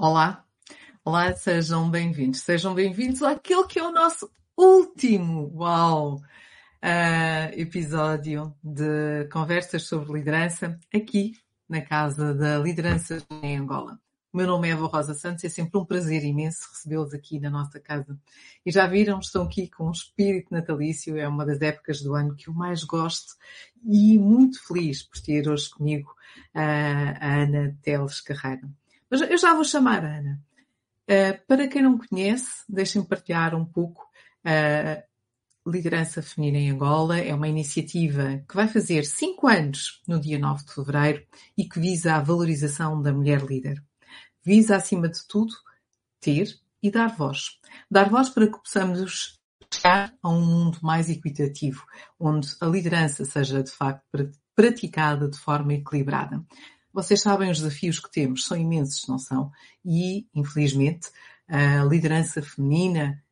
Olá, olá, sejam bem-vindos. Sejam bem-vindos àquele que é o nosso último, uau, uh, episódio de conversas sobre liderança aqui na Casa da Liderança em Angola. O meu nome é Eva Rosa Santos, é sempre um prazer imenso recebê-los aqui na nossa casa. E já viram, estão aqui com um espírito natalício, é uma das épocas do ano que eu mais gosto e muito feliz por ter hoje comigo uh, a Ana Teles Carreira. Mas eu já vou chamar a Ana. Uh, para quem não conhece, deixem-me partilhar um pouco a uh, Liderança Feminina em Angola. É uma iniciativa que vai fazer cinco anos no dia 9 de fevereiro e que visa a valorização da mulher líder. Visa, acima de tudo, ter e dar voz. Dar voz para que possamos chegar a um mundo mais equitativo, onde a liderança seja de facto praticada de forma equilibrada. Vocês sabem os desafios que temos, são imensos, não são? E, infelizmente, a liderança feminina,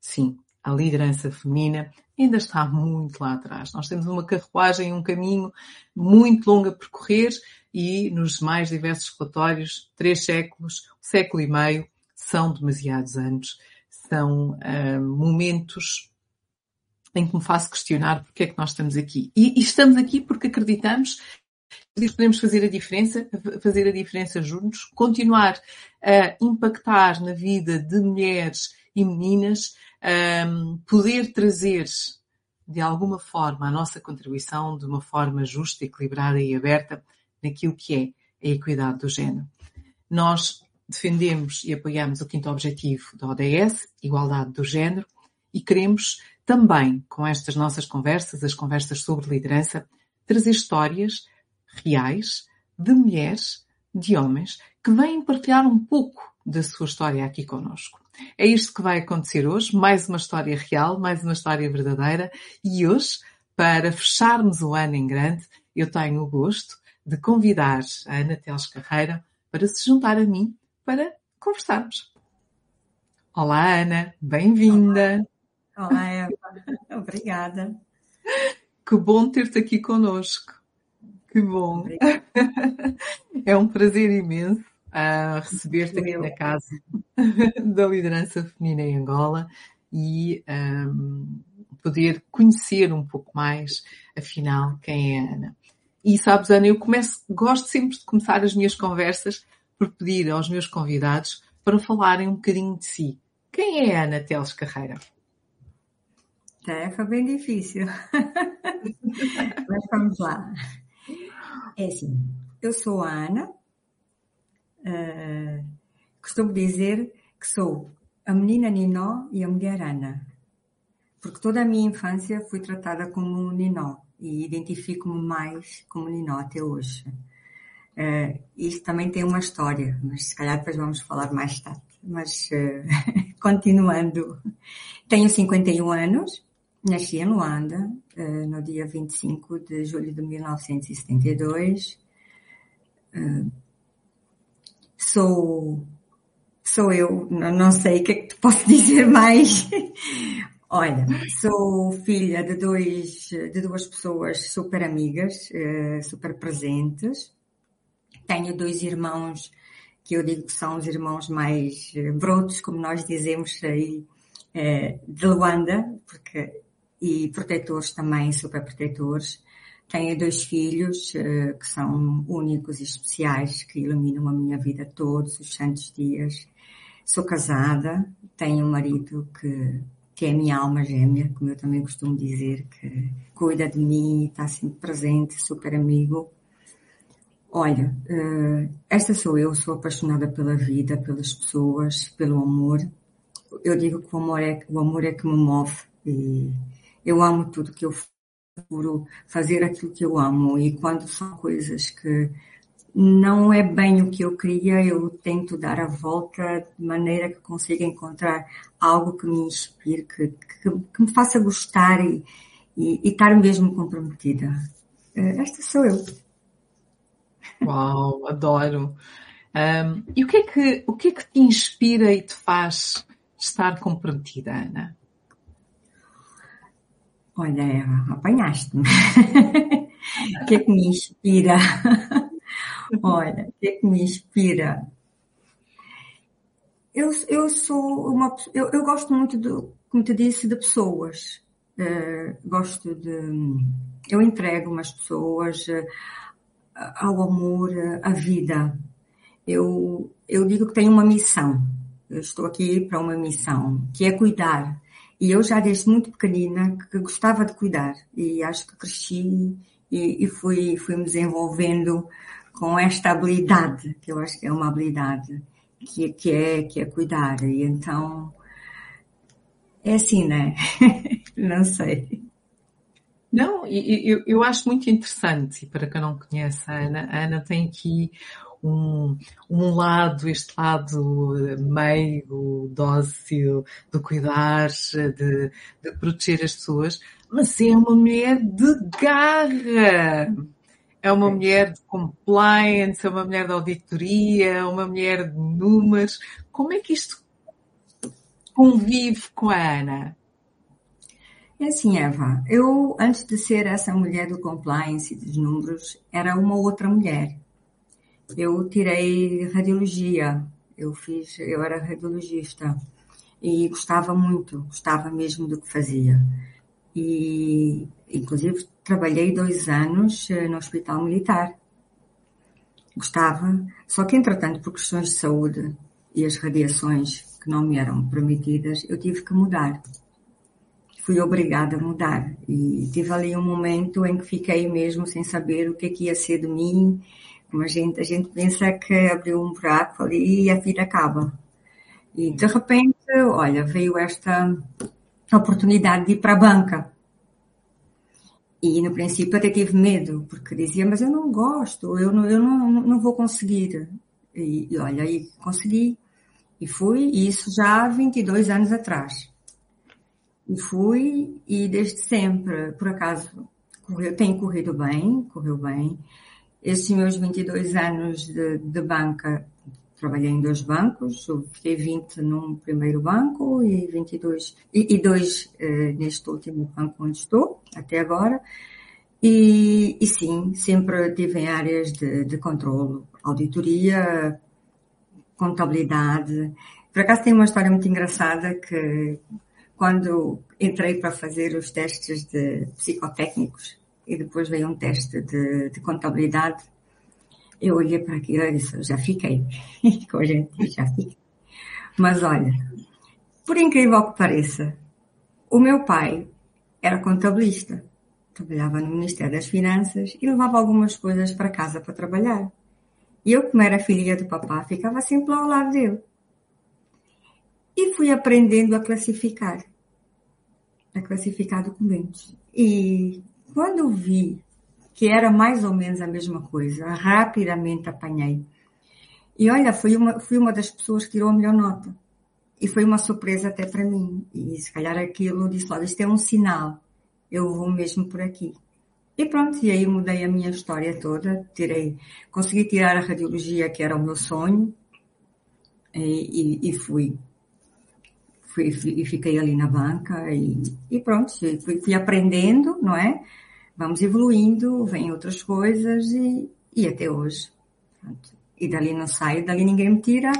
sim, a liderança feminina ainda está muito lá atrás. Nós temos uma carruagem, um caminho muito longo a percorrer e nos mais diversos relatórios, três séculos, um século e meio, são demasiados anos. São uh, momentos em que me faço questionar porque é que nós estamos aqui. E, e estamos aqui porque acreditamos podemos fazer a diferença, fazer a diferença juntos, continuar a impactar na vida de mulheres e meninas, um, poder trazer de alguma forma a nossa contribuição de uma forma justa, equilibrada e aberta naquilo que é a equidade do género. Nós defendemos e apoiamos o quinto objetivo da ODS, igualdade do género, e queremos também, com estas nossas conversas, as conversas sobre liderança, trazer histórias reais de mulheres, de homens, que vêm partilhar um pouco da sua história aqui conosco. É isto que vai acontecer hoje, mais uma história real, mais uma história verdadeira, e hoje, para fecharmos o ano em grande, eu tenho o gosto de convidar a Ana Teles Carreira para se juntar a mim para conversarmos. Olá, Ana, bem-vinda. Olá. Olá, Eva. Obrigada. Que bom ter-te aqui conosco. Que bom! É um prazer imenso uh, receber-te aqui na casa da liderança feminina em Angola e um, poder conhecer um pouco mais, afinal, quem é a Ana. E sabes, Ana, eu começo, gosto sempre de começar as minhas conversas por pedir aos meus convidados para falarem um bocadinho de si. Quem é a Ana Teles Carreira? Tarefa bem difícil. Mas vamos lá. É assim, eu sou a Ana, uh, costumo dizer que sou a menina Ninó e a mulher Ana, porque toda a minha infância fui tratada como Ninó e identifico-me mais como Ninó até hoje. Uh, isto também tem uma história, mas se calhar depois vamos falar mais tarde. Mas uh, continuando, tenho 51 anos, Nasci em Luanda, no dia 25 de julho de 1972. Eh, sou, sou eu, não sei o que é que te posso dizer mais. Olha, sou filha de, dois, de duas pessoas super amigas, eh, super presentes. Tenho dois irmãos que eu digo que são os irmãos mais brotos, como nós dizemos aí, de Luanda, porque e protetores também, super protetores. Tenho dois filhos uh, que são únicos e especiais, que iluminam a minha vida todos os santos dias. Sou casada, tenho um marido que, que é a minha alma gêmea, como eu também costumo dizer, que cuida de mim, está sempre presente, super amigo. Olha, uh, esta sou eu, sou apaixonada pela vida, pelas pessoas, pelo amor. Eu digo que o amor é, o amor é que me move e eu amo tudo que eu procuro fazer aquilo que eu amo e quando são coisas que não é bem o que eu queria, eu tento dar a volta de maneira que consiga encontrar algo que me inspire, que, que, que me faça gostar e, e, e, estar mesmo comprometida. Eh, esta sou eu. Uau, adoro. Um, e o que, é que, o que é que te inspira e te faz estar comprometida, Ana? Olha, Eva, apanhaste-me. o que é que me inspira? Olha, o que é que me inspira? eu, eu sou uma eu, eu gosto muito do, como te disse, de pessoas. Uh, gosto de eu entrego umas pessoas uh, ao amor, à vida. Eu eu digo que tenho uma missão. Eu estou aqui para uma missão, que é cuidar. E eu já desde muito pequenina que gostava de cuidar e acho que cresci e, e fui, fui me desenvolvendo com esta habilidade, que eu acho que é uma habilidade que, que, é, que é cuidar. E então, é assim, né? não sei. Não, eu, eu acho muito interessante, para quem não conhece a Ana, a Ana tem aqui um, um lado, este lado meio, dócil, de cuidar, de, de proteger as pessoas, mas é uma mulher de garra. É uma mulher de compliance, é uma mulher de auditoria, é uma mulher de números. Como é que isto convive com a Ana? É assim, Eva, eu, antes de ser essa mulher do compliance e dos números, era uma outra mulher. Eu tirei radiologia, eu fiz, eu era radiologista e gostava muito, gostava mesmo do que fazia. E, inclusive, trabalhei dois anos eh, no Hospital Militar. Gostava, só que, entretanto, por questões de saúde e as radiações que não me eram permitidas, eu tive que mudar. Fui obrigada a mudar. E tive ali um momento em que fiquei mesmo sem saber o que, é que ia ser de mim. Como a gente, a gente pensa que abriu um buraco ali e a vida acaba. E de repente, olha, veio esta oportunidade de ir para a banca. E no princípio até tive medo, porque dizia, mas eu não gosto, eu não, eu não, não vou conseguir. E, e olha, aí consegui. E fui, e isso já há 22 anos atrás. E fui, e desde sempre, por acaso, correu, tem corrido bem, correu bem. Esses meus 22 anos de, de banca trabalhei em dois bancos, fiquei 20 num primeiro banco e 22 e, e dois eh, neste último banco onde estou até agora. E, e sim, sempre tive em áreas de, de controle, auditoria, contabilidade. Por acaso tem uma história muito engraçada que quando entrei para fazer os testes de psicotécnicos e depois veio um teste de, de contabilidade, eu olhei para aquilo e disse, já fiquei. Com a gente, já fiquei. Mas olha, por incrível que pareça, o meu pai era contabilista. Trabalhava no Ministério das Finanças e levava algumas coisas para casa para trabalhar. E eu, como era filha do papá, ficava sempre lá ao lado dele. E fui aprendendo a classificar. A classificar documentos. E quando vi que era mais ou menos a mesma coisa. Rapidamente apanhei. E olha, fui uma, fui uma das pessoas que tirou a melhor nota. E foi uma surpresa até para mim. E se calhar aquilo disse, olha, isto é um sinal. Eu vou mesmo por aqui. E pronto, e aí mudei a minha história toda. Tirei, consegui tirar a radiologia, que era o meu sonho. E, e, e fui. Fui, e fiquei ali na banca e, e pronto, fui, fui aprendendo, não é? vamos evoluindo, vêm outras coisas e, e até hoje. Pronto. E dali não saio, dali ninguém me tira.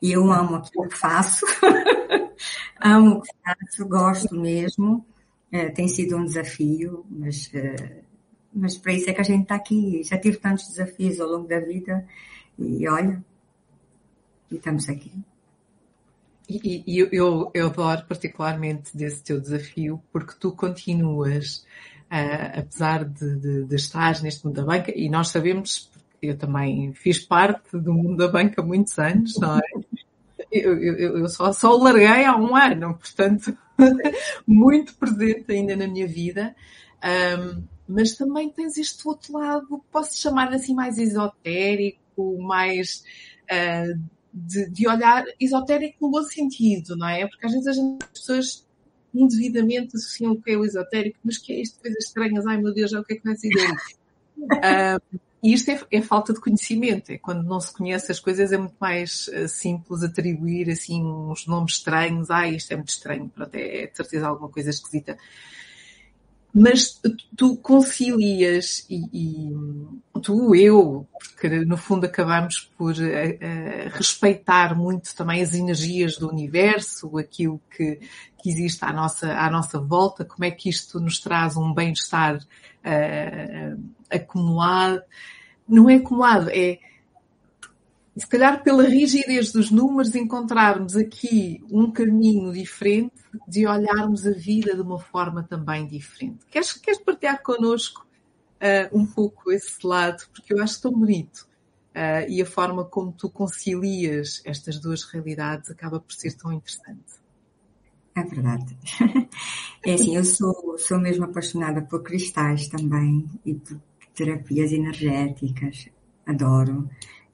E eu amo aquilo que faço. amo o que faço, gosto mesmo. É, tem sido um desafio, mas, é, mas para isso é que a gente está aqui. Já tive tantos desafios ao longo da vida e olha, e estamos aqui. E, e eu, eu adoro particularmente desse teu desafio, porque tu continuas uh, apesar de, de, de estar neste mundo da banca, e nós sabemos, eu também fiz parte do mundo da banca há muitos anos, não é? Eu, eu, eu só, só larguei há um ano, portanto, muito presente ainda na minha vida. Um, mas também tens este outro lado, posso chamar assim mais esotérico, mais uh, de, de, olhar esotérico no bom sentido, não é? Porque às vezes as pessoas indevidamente associam o que é o esotérico, mas que é isto, coisas estranhas, ai meu Deus, já o que é que vai ser uh, E isto é, é, falta de conhecimento, é quando não se conhece as coisas é muito mais uh, simples atribuir assim uns nomes estranhos, ai isto é muito estranho, pronto, é, é de certeza alguma coisa esquisita. Mas tu concilias e, e, tu, eu, porque no fundo acabamos por uh, uh, respeitar muito também as energias do universo, aquilo que, que existe à nossa, à nossa volta, como é que isto nos traz um bem-estar uh, acumulado. Não é acumulado, é se calhar pela rigidez dos números encontrarmos aqui um caminho diferente de olharmos a vida de uma forma também diferente. Queres, queres partilhar connosco uh, um pouco esse lado? Porque eu acho tão bonito. Uh, e a forma como tu concilias estas duas realidades acaba por ser tão interessante. É verdade. É assim, eu sou, sou mesmo apaixonada por cristais também e por terapias energéticas. Adoro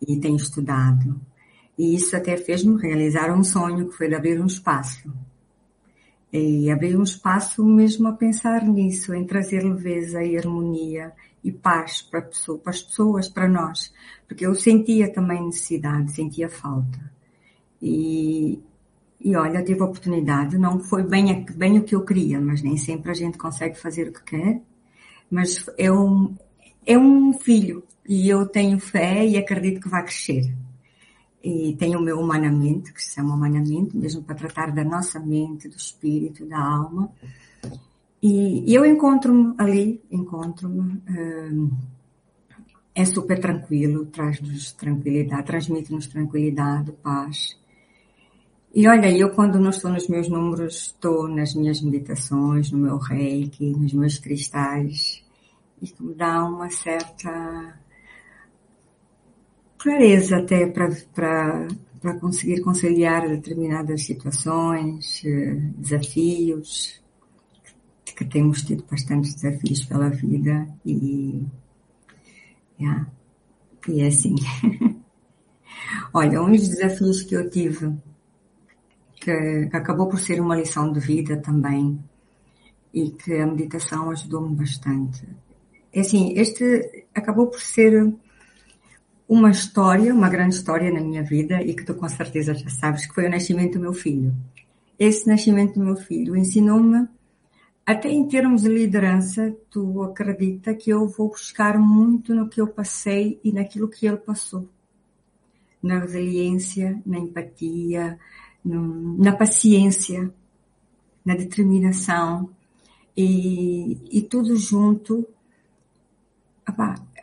e tenho estudado. E isso até fez-me realizar um sonho que foi de abrir um espaço. E abrir um espaço mesmo a pensar nisso, em trazer leveza e harmonia e paz para, pessoa, para as pessoas, para nós. Porque eu sentia também necessidade, sentia falta. E, e olha, tive a oportunidade, não foi bem, bem o que eu queria, mas nem sempre a gente consegue fazer o que quer. Mas é um, é um filho e eu tenho fé e acredito que vai crescer. E tenho o meu humanamente, que se chama humanamente, mesmo para tratar da nossa mente, do espírito, da alma. E, eu encontro-me ali, encontro-me. Hum, é super tranquilo, traz-nos tranquilidade, transmite-nos tranquilidade, paz. E olha, eu quando não estou nos meus números, estou nas minhas meditações, no meu reiki, nos meus cristais, e me dá uma certa clareza até para conseguir conciliar determinadas situações, eh, desafios, que temos tido bastantes desafios pela vida e, yeah, e é assim. Olha, um dos desafios que eu tive, que, que acabou por ser uma lição de vida também, e que a meditação ajudou-me bastante. É assim, este acabou por ser uma história, uma grande história na minha vida e que tu com certeza já sabes que foi o nascimento do meu filho. Esse nascimento do meu filho ensinou-me, até em termos de liderança, tu acredita que eu vou buscar muito no que eu passei e naquilo que ele passou. Na resiliência, na empatia, na paciência, na determinação e, e tudo junto.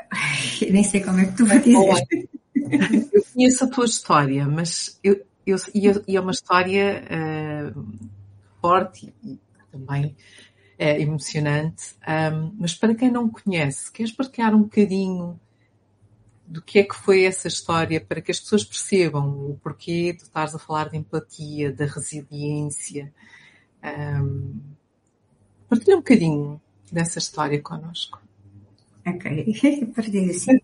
Opá, nem sei como é que tu vai dizer. Eu conheço a tua história, mas eu, eu, e é uma história uh, forte e também uh, emocionante. Um, mas para quem não conhece, queres partilhar um bocadinho do que é que foi essa história para que as pessoas percebam o porquê tu estás a falar de empatia, da resiliência. Um, partilha um bocadinho dessa história connosco. Ok, partir assim.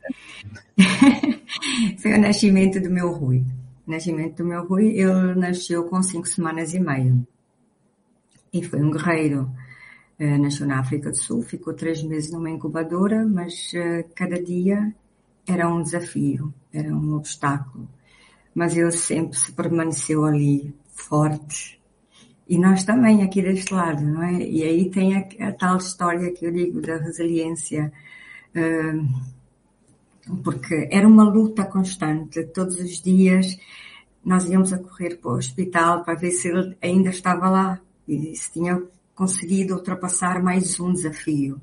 Foi o nascimento do meu Rui. O nascimento do meu Rui, ele nasceu com cinco semanas e meia. E foi um guerreiro. Uh, nasceu na África do Sul, ficou três meses numa incubadora, mas uh, cada dia era um desafio, era um obstáculo. Mas ele sempre se permaneceu ali, forte. E nós também aqui deste lado, não é? E aí tem a, a tal história que eu digo da resiliência, porque era uma luta constante. Todos os dias nós íamos a correr para o hospital para ver se ele ainda estava lá e se tinha conseguido ultrapassar mais um desafio.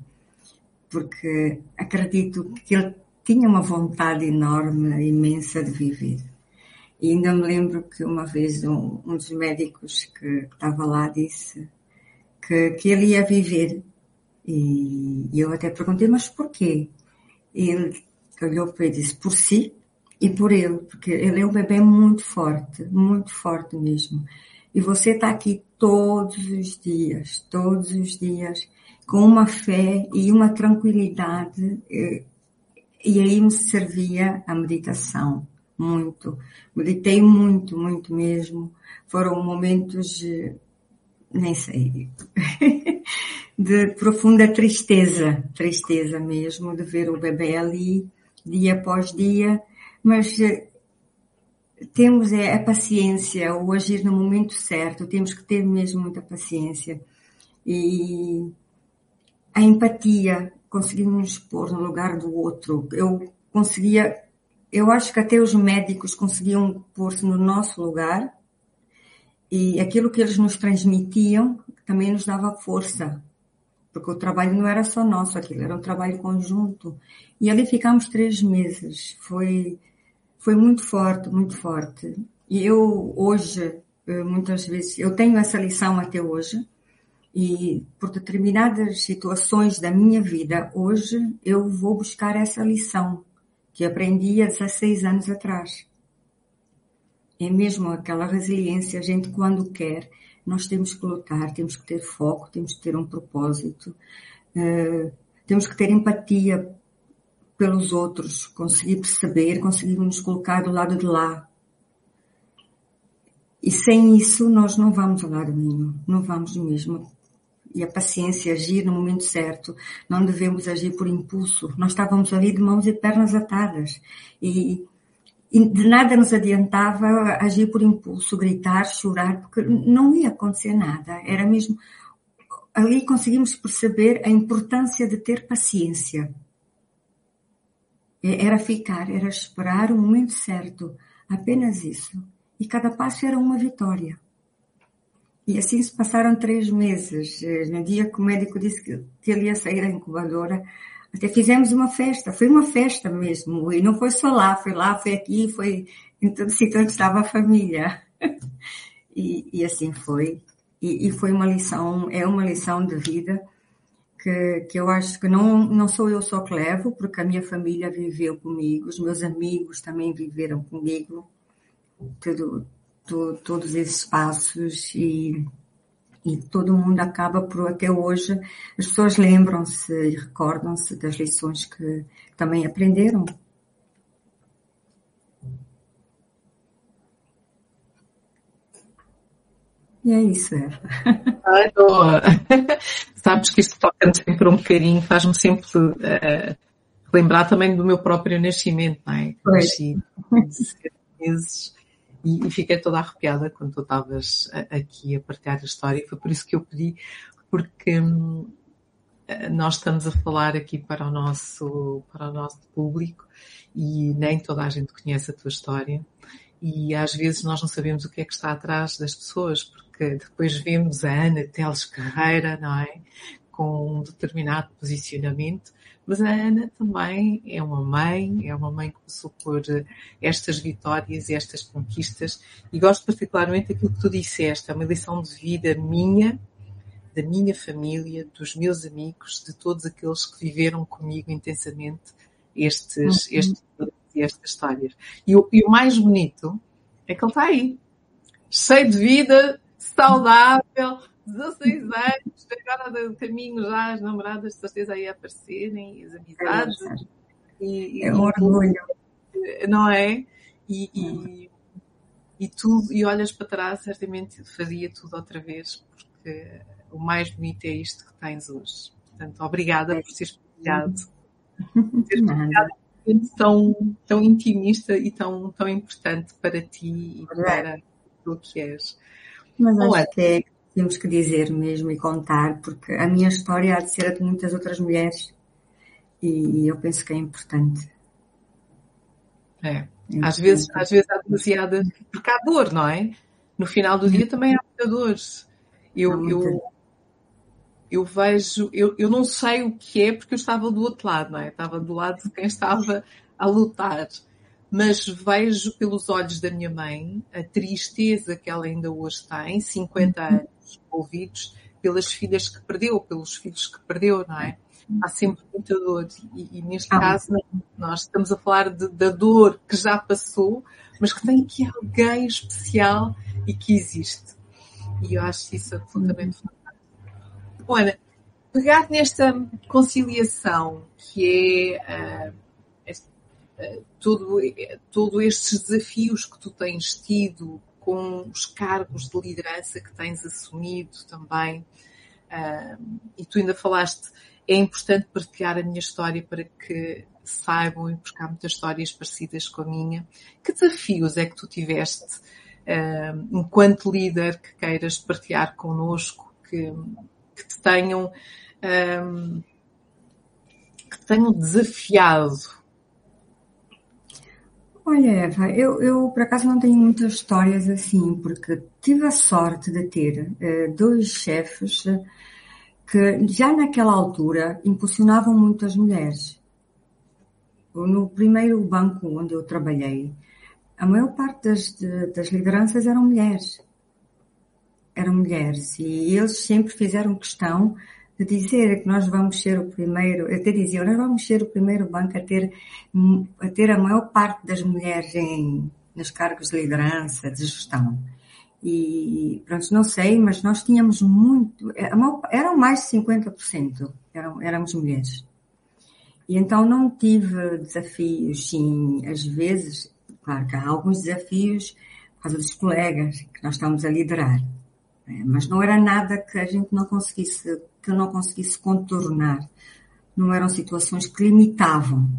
Porque acredito que ele tinha uma vontade enorme, imensa de viver. E ainda me lembro que uma vez um, um dos médicos que estava lá disse que, que ele ia viver e eu até perguntei, mas porquê? Ele olhou para ele e disse, por si e por ele, porque ele é um bebê muito forte, muito forte mesmo. E você está aqui todos os dias, todos os dias, com uma fé e uma tranquilidade. E aí me servia a meditação, muito. Meditei muito, muito mesmo. Foram momentos, nem sei, de profunda tristeza, tristeza mesmo, de ver o bebê ali, dia após dia, mas eh, temos é, a paciência, o agir no momento certo, temos que ter mesmo muita paciência. E, a empatia, conseguimos pôr no lugar do outro. Eu conseguia, eu acho que até os médicos conseguiam pôr-se no nosso lugar e aquilo que eles nos transmitiam também nos dava força, porque o trabalho não era só nosso, aquilo era um trabalho conjunto. E ali ficamos três meses. Foi, foi muito forte, muito forte. E eu hoje, eh, muitas vezes, eu tenho essa lição até hoje, e por determinadas situações da minha vida, hoje eu vou buscar essa lição que aprendi há 16 anos atrás. É mesmo aquela resiliência, a gente quando quer, nós temos que lutar, temos que ter foco, temos que ter um propósito, uh, temos que ter empatia pelos outros, conseguir perceber, conseguir nos colocar do lado de lá. E sem isso nós não vamos a lado nenhum, não vamos mesmo e a paciência, agir no momento certo. Não devemos agir por impulso. Nós estávamos ali de mãos e pernas atadas. E de nada nos adiantava agir por impulso, gritar, chorar, porque não ia acontecer nada. Era mesmo. Ali conseguimos perceber a importância de ter paciência. Era ficar, era esperar o momento certo. Apenas isso. E cada passo era uma vitória. E assim se passaram três meses. Eh, no dia que o médico disse que, ele ia sair da incubadora, até fizemos uma festa. Foi uma festa mesmo. E não foi só lá, foi lá, foi aqui, foi em todo sítio onde estava a família. e, e assim foi. E, e, foi uma lição, é uma lição de vida que, que eu acho que não, não sou eu só que levo, porque a minha família viveu comigo, os meus amigos também viveram comigo. Tudo, to, todos esses passos e, e todo mundo acaba por até hoje as pessoas lembram-se e recordam-se das lições que também aprenderam. E é isso, Eva. Ai, Sabes que isto toca-me sempre um bocadinho, faz-me sempre uh, lembrar também do meu próprio nascimento, não é? Nasci meses e, e fiquei toda arrepiada quando tu estavas aqui a partilhar a história. Foi por isso que eu pedi, porque hum, nós estamos a falar aqui para o nosso, para o nosso público e nem toda a gente conhece a tua história. E às vezes nós não sabemos o que é que está atrás das pessoas, porque depois vemos a Ana Teles Carreira, não é? Com um determinado posicionamento, mas a Ana também é uma mãe, é uma mãe que passou por estas vitórias e estas conquistas. E gosto particularmente daquilo que tu disseste, é uma lição de vida minha, da minha família, dos meus amigos, de todos aqueles que viveram comigo intensamente estes, uhum. estes estas histórias. E o, e o mais bonito é que ele está aí, cheio de vida, saudável, 16 anos, agora de caminho já as namoradas de certeza aí aparecerem, as amizades. É, e, é um orgulho. Não é? E, e, e tudo, e olhas para trás, certamente faria tudo outra vez, porque o mais bonito é isto que tens hoje. Portanto, obrigada por teres partilhado. Teres partilhado tão, tão intimista e tão, tão importante para ti e para o que és. Mas acho que é temos que dizer mesmo e contar, porque a minha história há de ser a de muitas outras mulheres e eu penso que é importante. É. é às vezes, às vezes há demasiada, porque há dor, não é? No final do dia também há muita dor. Eu, eu, eu vejo, eu, eu não sei o que é porque eu estava do outro lado, não é? Estava do lado de quem estava a lutar mas vejo pelos olhos da minha mãe a tristeza que ela ainda hoje tem, 50 uhum. anos envolvidos, pelas filhas que perdeu, pelos filhos que perdeu, não é? Há sempre muita dor e, e neste ah. caso nós estamos a falar de, da dor que já passou, mas que tem aqui alguém especial e que existe. E eu acho isso absolutamente fantástico. Ana, pegar nesta conciliação que é uh, todo, todo estes desafios que tu tens tido com os cargos de liderança que tens assumido também. Uh, e tu ainda falaste, é importante partilhar a minha história para que saibam, porque há muitas histórias parecidas com a minha. Que desafios é que tu tiveste uh, enquanto líder que queiras partilhar connosco, que, que te tenham um, que tenham desafiado? Olha, Eva, eu, eu por acaso não tenho muitas histórias assim, porque tive a sorte de ter uh, dois chefes que já naquela altura impulsionavam muito as mulheres. No primeiro banco onde eu trabalhei, a maior parte das, de, das lideranças eram mulheres. Eram mulheres. E eles sempre fizeram questão de dizer que nós vamos ser o primeiro, até diziam, nós vamos ser o primeiro banco a ter, a ter a maior parte das mulheres em, nos cargos de liderança, de gestão. E, pronto, não sei, mas nós tínhamos muito, maior, eram mais de 50%, eram, éramos mulheres. E então não tive desafios, sim, às vezes, claro que há alguns desafios por causa dos colegas que nós estamos a liderar. Né? Mas não era nada que a gente não conseguisse, que não conseguisse contornar. Não eram situações que limitavam.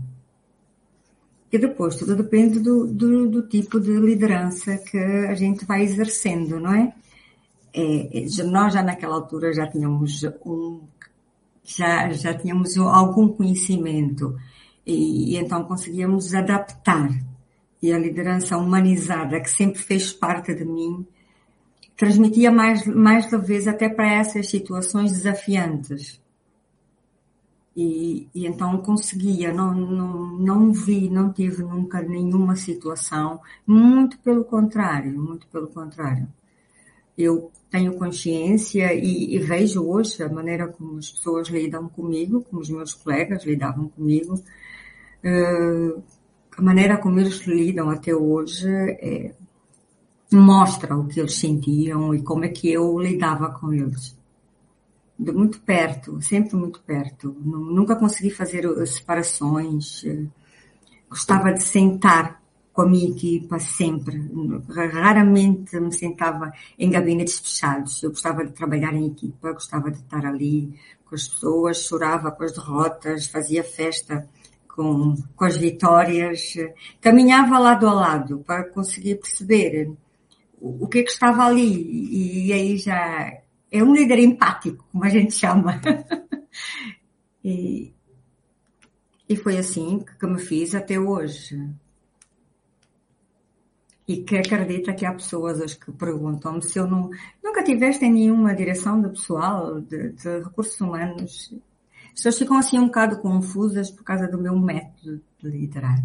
E depois tudo depende do, do, do tipo de liderança que a gente vai exercendo, não é? é? nós já naquela altura já tínhamos um, já, já tínhamos algum conhecimento e, e então conseguíamos adaptar. E a liderança humanizada que sempre fez parte de mim transmitia mais, mais leveza até para essas situações desafiantes. E, e, então conseguia, não, não, não vi, não tive nunca nenhuma situação, muito pelo contrário, muito pelo contrário. Eu tenho consciência e, e vejo hoje a maneira como as pessoas lidam comigo, como os meus colegas lidavam comigo, uh, a maneira como eles lidam até hoje é, mostra o que eles sentiam e como é que eu lidava com eles. De muito perto, sempre muito perto. Nunca consegui fazer separações. Gostava de sentar com a minha equipa sempre. Raramente me sentava em gabinetes fechados. Eu gostava de trabalhar em equipa, gostava de estar ali com as pessoas, chorava com as derrotas, fazia festa com, com as vitórias, caminhava lado a lado para conseguir perceber o, que é que estava ali. E aí já é um líder empático, como a gente chama. e, e foi assim que me fiz até hoje. E que acredita que há pessoas hoje que perguntam-me se eu não, nunca tiveste em nenhuma direção de pessoal, de, de recursos humanos. As pessoas ficam assim um bocado confusas por causa do meu método de liderar.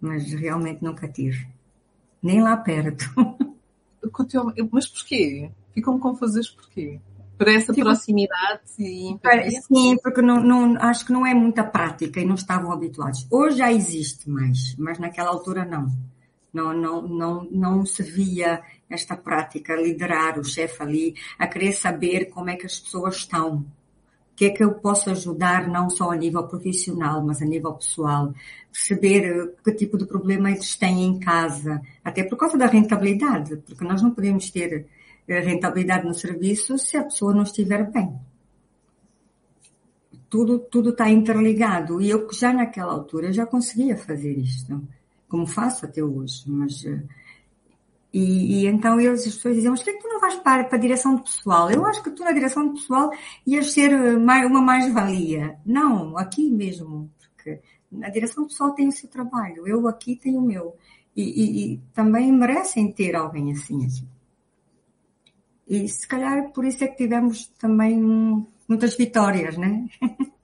Mas realmente nunca tive. Nem lá perto. Mas porquê? Ficam confusas porquê? Por essa tipo, proximidade e empatia? Sim, porque não, não, acho que não é muita prática e não estavam habituados. Hoje já existe mais, mas naquela altura não. Não, não, não, não se via esta prática, liderar o chefe ali, a querer saber como é que as pessoas estão, que é que eu posso ajudar não só a nível profissional, mas a nível pessoal, perceber eh, que tipo de problema eles têm em casa, até por causa da rentabilidade, porque nós não podemos ter eh, rentabilidade no serviço se a pessoa não estiver bem. Tudo, tudo está interligado e eu já naquela altura já conseguia fazer isto, como faço até hoje, mas eh, e, e, então eles, as pessoas diziam, mas por que tu não vais para, para a direção de pessoal? Eu acho que tu na direção de pessoal ias ser eh, uma mais-valia. Não, aqui mesmo, porque na direção de pessoal tem o seu trabalho, eu aqui tenho o meu. E, e, e também merecem ter alguém assim aqui. E se calhar por isso é que tivemos também muitas vitórias, né?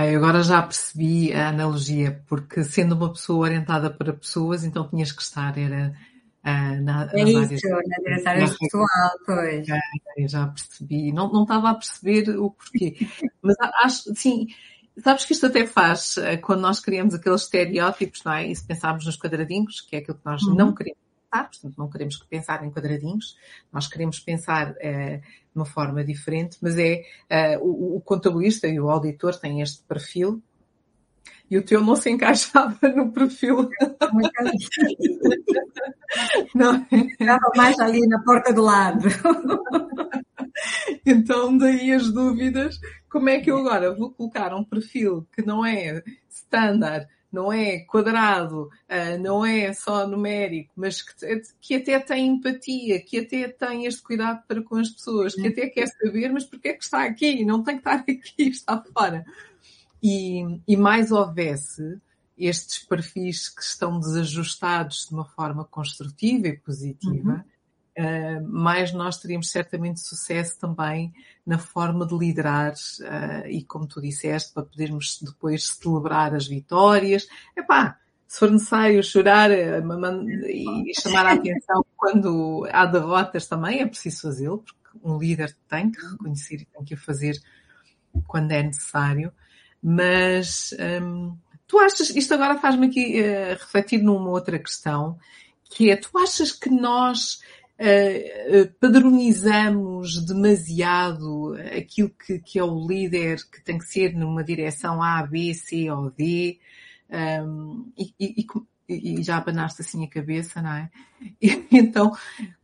Ai, agora já percebi a analogia, porque sendo uma pessoa orientada para pessoas, então tinhas que estar, era uh, na, é isso, áreas, na direção pessoal, pois. É, já percebi, não, não estava a perceber o porquê, mas acho, sim, sabes que isto até faz, ah, quando nós criamos aqueles estereótipos, não é? E se pensarmos nos quadradinhos, que é aquilo que nós uhum. não queremos portanto não queremos pensar em quadradinhos, nós queremos pensar uh, de uma forma diferente, mas é uh, o, o, contabilista e o auditor têm este perfil e o teu não se encaixava no perfil. não. Estava mais ali na porta do lado. Então, daí as dúvidas, como é que eu agora vou colocar um perfil que não é standard não é quadrado, uh, não é só numérico, mas que, que, até tem empatia, que até tem este cuidado para com as pessoas, que até quer saber, mas porque é que está aqui? Não tem que estar aqui, está fora. E, e mais houvesse estes perfis que estão desajustados de uma forma construtiva e positiva, uhum uh, mais nós teríamos certamente sucesso também na forma de liderar uh, e, como tu disseste, para podermos depois celebrar as vitórias. Epá, se for necessário chorar eh, e chamar a atenção quando há derrotas também, é preciso fazê-lo, porque um líder tem que reconhecer e tem que o fazer quando é necessário. Mas um, tu achas, isto agora faz-me aqui uh, refletir numa outra questão, que é, tu achas que nós padronizamos demasiado aquilo que, que, é o líder, que tem que ser numa direção A, B, C ou D, um, e, e, e, já abanaste assim a cabeça, não é? E, então,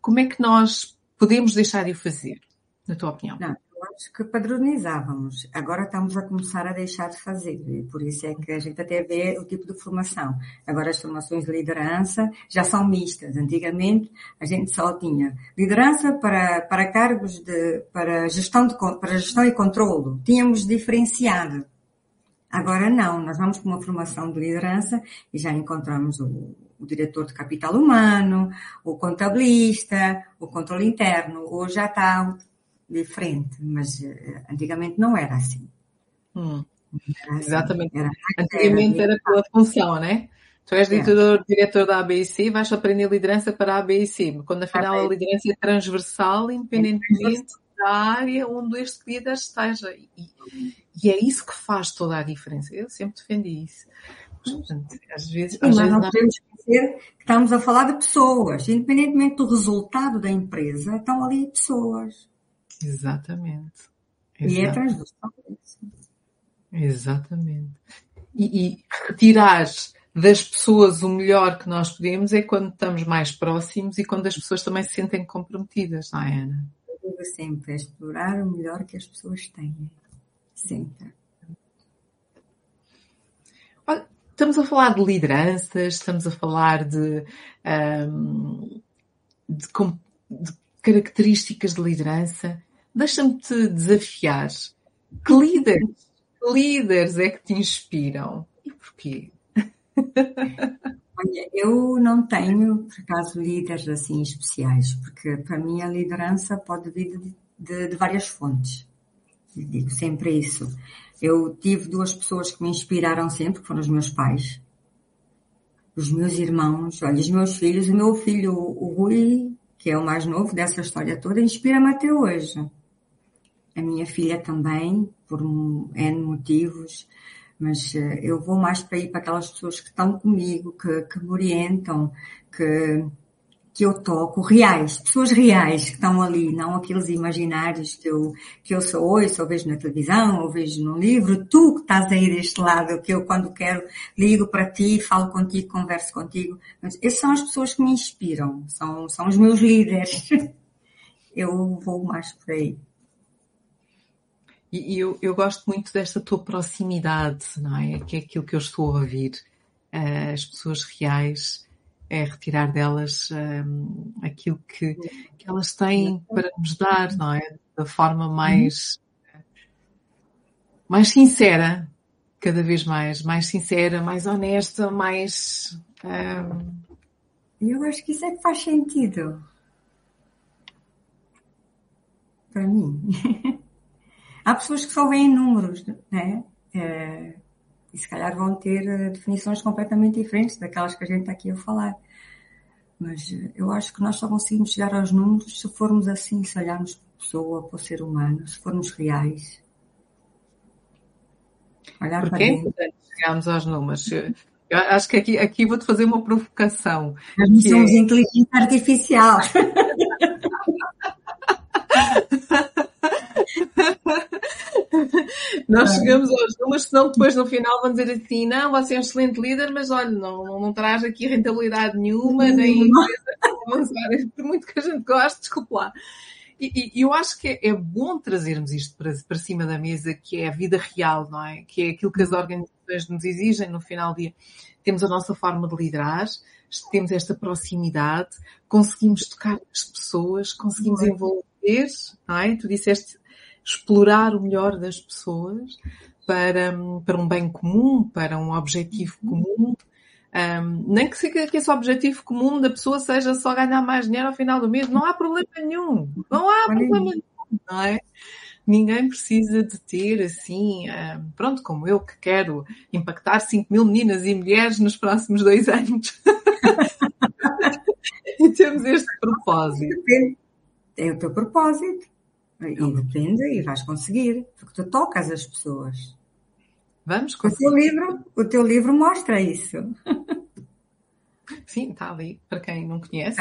como é que nós podemos deixar de o fazer, na tua opinião? Não acho que padronizávamos. Agora estamos a começar a deixar de fazer. E por isso é que a gente até vê o tipo de formação. Agora as formações de liderança já são mistas. Antigamente a gente só tinha liderança para, para cargos de, para gestão de, para gestão e controlo. Tínhamos diferenciado. Agora não. Nós vamos para uma formação de liderança e já encontramos o, o diretor de capital humano, o contabilista, o controle interno. Hoje já está diferente, mas uh, antigamente não era assim. Hum. Era assim. Exatamente. Era, antigamente era, pela função, né? Tu és diretor, diretor da ABIC, vais aprender liderança para a ABIC, quando afinal a liderança é transversal, independentemente da área onde este líder esteja. E, e, é isso que faz toda a diferença. Eu sempre defendi isso. Portanto, às vezes, Sim, às vezes não podemos esquecer que estamos a falar de pessoas. Independentemente do resultado da empresa, estão ali pessoas. Exatamente. E é transversal. Exatamente. E, e retirar das pessoas o melhor que nós podemos é quando estamos mais próximos e quando as pessoas também se sentem comprometidas, não é, Ana? Sempre, é explorar o melhor que as pessoas têm. Sempre. Olha, estamos a falar de lideranças, estamos a falar de, um, de, de características de liderança. Deixa-me te desafiar. Que líderes, líderes é que te inspiram? E porquê? Olha, eu não tenho, por acaso, líderes assim especiais, porque para mim a liderança pode vir de, de, de várias fontes. Digo sempre isso. Eu tive duas pessoas que me inspiraram sempre, que foram os meus pais, os meus irmãos, olha, os meus filhos. O meu filho, o Rui, que é o mais novo dessa história toda, inspira-me até hoje a minha filha também, por N motivos, mas eh, eu vou mais para ir para aquelas pessoas que estão comigo, que, que me orientam, que, que eu toco, reais, pessoas reais que estão ali, não aqueles imaginários que eu, que eu sou hoje, ou vejo na televisão, ou vejo no livro, tu que estás aí deste lado, que eu quando quero ligo para ti, falo contigo, converso contigo. Mas essas são as pessoas que me inspiram, são, são os meus líderes. Eu vou mais por aí. E eu, eu gosto muito desta tua proximidade, não é? Que é aquilo que eu estou a ouvir. Uh, as pessoas reais é retirar delas um, aquilo que, que elas têm para nos dar, não é? Da forma mais, mais sincera, cada vez mais, mais sincera, mais honesta, mais. Um... Eu acho que isso é que faz sentido. Para mim. Há pessoas que só veem números, né? É, e se calhar vão ter eh, definições completamente diferentes daquelas que a gente está aqui a falar. Mas eh, eu acho que nós só conseguimos chegar aos números se formos assim, se olharmos para a pessoa, para o ser humano, se formos reais. Olhar Porquê para dentro. Chegamos aos números. Eu acho que aqui, aqui vou-te fazer uma provocação. Nós não somos é... inteligência artificial. Nós chegamos aos números, senão depois no final vão dizer assim, não, você é um excelente líder, mas olha, não, não, não traz aqui rentabilidade nenhuma, nem por muito que a gente goste, desculpe lá. E, e, eu acho que é, é bom trazermos isto para, para cima da mesa, que é a vida real, não é? Que é aquilo que as organizações situações nos exigem, no final do dia, temos a nossa forma de liderar, temos esta proximidade, conseguimos tocar as pessoas, conseguimos envolver, não é? Tu disseste explorar o melhor das pessoas para, para um bem comum, para um objetivo comum. Um, nem que, seja, que esse objetivo comum da pessoa seja só ganhar mais dinheiro ao final do mês, não há problema nenhum. Não há problema nenhum, não é? Ninguém precisa de ter assim, um, pronto, como eu que quero impactar 5 mil meninas e mulheres nos próximos dois anos. e temos este propósito. É o teu propósito. E depende, e vais conseguir, porque tu tocas as pessoas. Vamos conseguir. O teu livro, o teu livro mostra isso. Sim, está ali, para quem não conhece.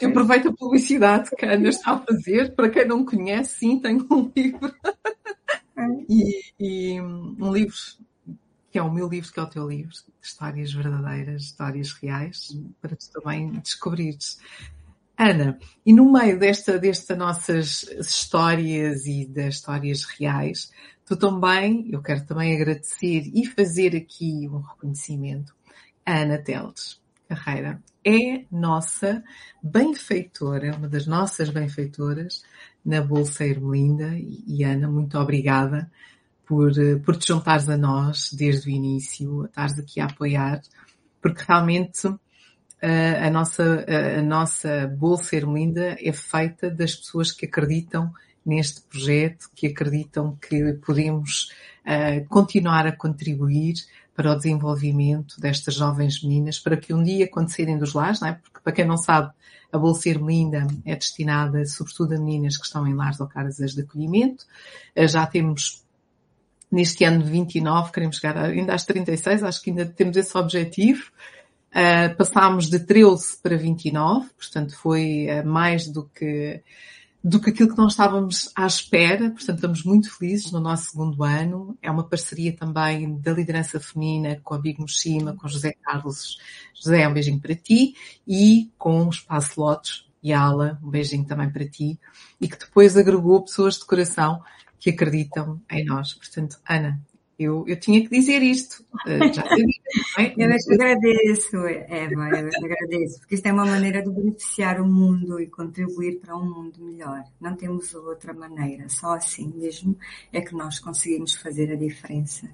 Eu aproveito a publicidade que a Ana está a fazer. Para quem não conhece, sim, tenho um livro. E, e, um livro que é o meu livro, que é o teu livro, histórias verdadeiras, histórias reais, para tu também descobrires. Ana, e no meio desta, desta nossas histórias e das histórias reais, tu também, eu quero também agradecer e fazer aqui um reconhecimento a Ana Teles Carreira. É nossa benfeitora, uma das nossas benfeitoras na Bolsa Ermelinda. E, e Ana, muito obrigada por, por te juntares a nós desde o início, estares aqui a apoiar, porque realmente a nossa, a nossa Bolsa Ermelinda é feita das pessoas que acreditam neste projeto, que acreditam que podemos uh, continuar a contribuir para o desenvolvimento destas jovens meninas, para que um dia, saírem dos lares, não é? porque para quem não sabe, a Bolsa Ermelinda é destinada sobretudo a meninas que estão em lares ou casas de acolhimento. Já temos neste ano de 29, queremos chegar ainda às 36, acho que ainda temos esse objetivo. Uh, passámos de 13 para 29, portanto foi uh, mais do que, do que aquilo que nós estávamos à espera, portanto estamos muito felizes no nosso segundo ano. É uma parceria também da liderança feminina com a Big Moshima, com José Carlos. José, um beijinho para ti, e com o Espaço Lotes e Ala, um beijinho também para ti, e que depois agregou pessoas de coração que acreditam em nós. Portanto, Ana, eu, eu tinha que dizer isto. Eh, já sabia, é? Eu te agradeço, Eva, eu te agradeço, porque isto é uma maneira de beneficiar o mundo e contribuir para um mundo melhor. Não temos outra maneira, só assim mesmo é que nós conseguimos fazer a diferença.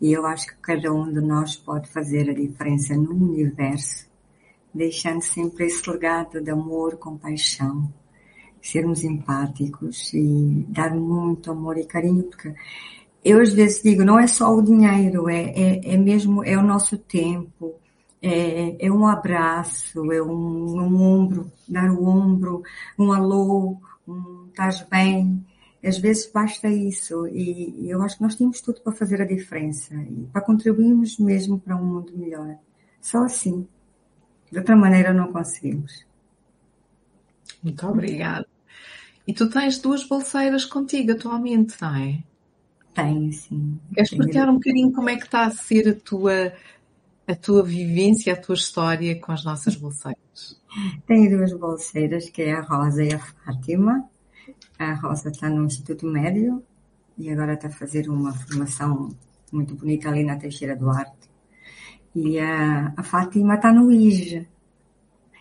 E eu acho que cada um de nós pode fazer a diferença no universo, deixando sempre esse legado de amor, compaixão, sermos empáticos e dar muito amor e carinho, porque eu às vezes digo, não é só o dinheiro, é, é, é mesmo, é o nosso tempo, é, é um abraço, é um, um, ombro, dar o ombro, um alô, um estás bem. Às vezes basta isso e, e eu acho que nós temos tudo para fazer a diferença e para contribuirmos mesmo para um mundo melhor. Só assim. De outra maneira não conseguimos. Muito obrigada. E tu tens duas bolseiras contigo atualmente, não é? Tenho, sim. Queres partilhar um bocadinho como é que está a ser a tua, a tua vivência, a tua história com as nossas bolseiras? Tenho duas bolseiras, que é a Rosa e a Fátima. A Rosa está no Instituto Médio e agora está a fazer uma formação muito bonita ali na Teixeira do Arte. E a, a Fátima está no IJ.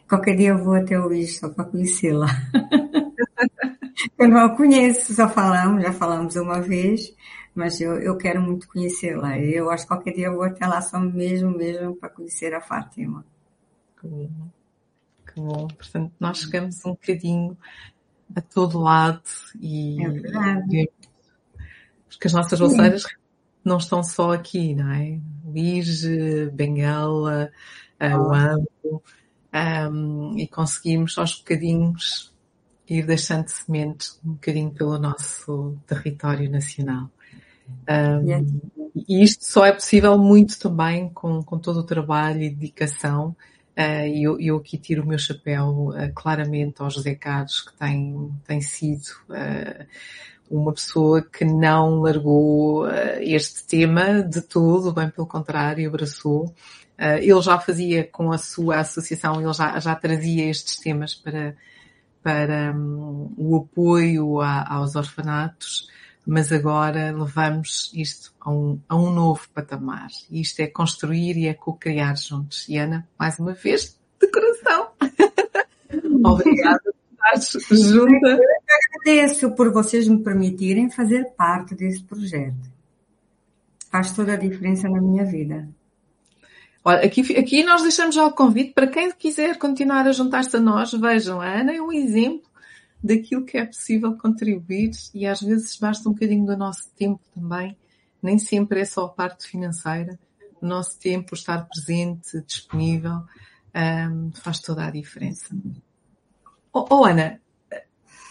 Qualquer dia eu vou até o IJ só para conhecê-la. eu não a conheço, só falamos, já falamos uma vez, mas eu, eu quero muito conhecê-la. Eu acho que qualquer dia eu vou até lá só mesmo, mesmo para conhecer a Fátima. Que bom. Que bom. Portanto, nós chegamos um bocadinho a todo lado e, é verdade. porque as nossas bolseiras não estão só aqui, não é? Lige, Benguela, oh. o um, e conseguimos aos bocadinhos ir deixando sementes um bocadinho pelo nosso território nacional. Um, E isto só é possível muito também com, com todo o trabalho e dedicação. Uh, e eu, eu, aqui tiro o meu chapéu uh, claramente ao José Carlos, que tem, tem sido uh, uma pessoa que não largou este tema de todo, bem pelo contrário, abraçou. ele já fazia com a sua associação, ele já, já trazia estes temas para, para um, o apoio a, aos orfanatos mas agora levamos isto a um, a um novo patamar. E isto é construir e é co-criar juntos. E Ana, mais uma vez, de coração. Obrigada por estares junta. Eu agradeço por vocês me permitirem fazer parte desse projeto. Faz toda a diferença na minha vida. Olha, aqui, aqui nós deixamos já o convite para quem quiser continuar a juntar-se a nós. Vejam, a Ana é um exemplo daquilo que é possível contribuir e às vezes basta um bocadinho do nosso tempo também. Nem sempre é só a parte financeira. O nosso tempo, estar presente, disponível, um, faz toda a diferença. Oh, oh Ana,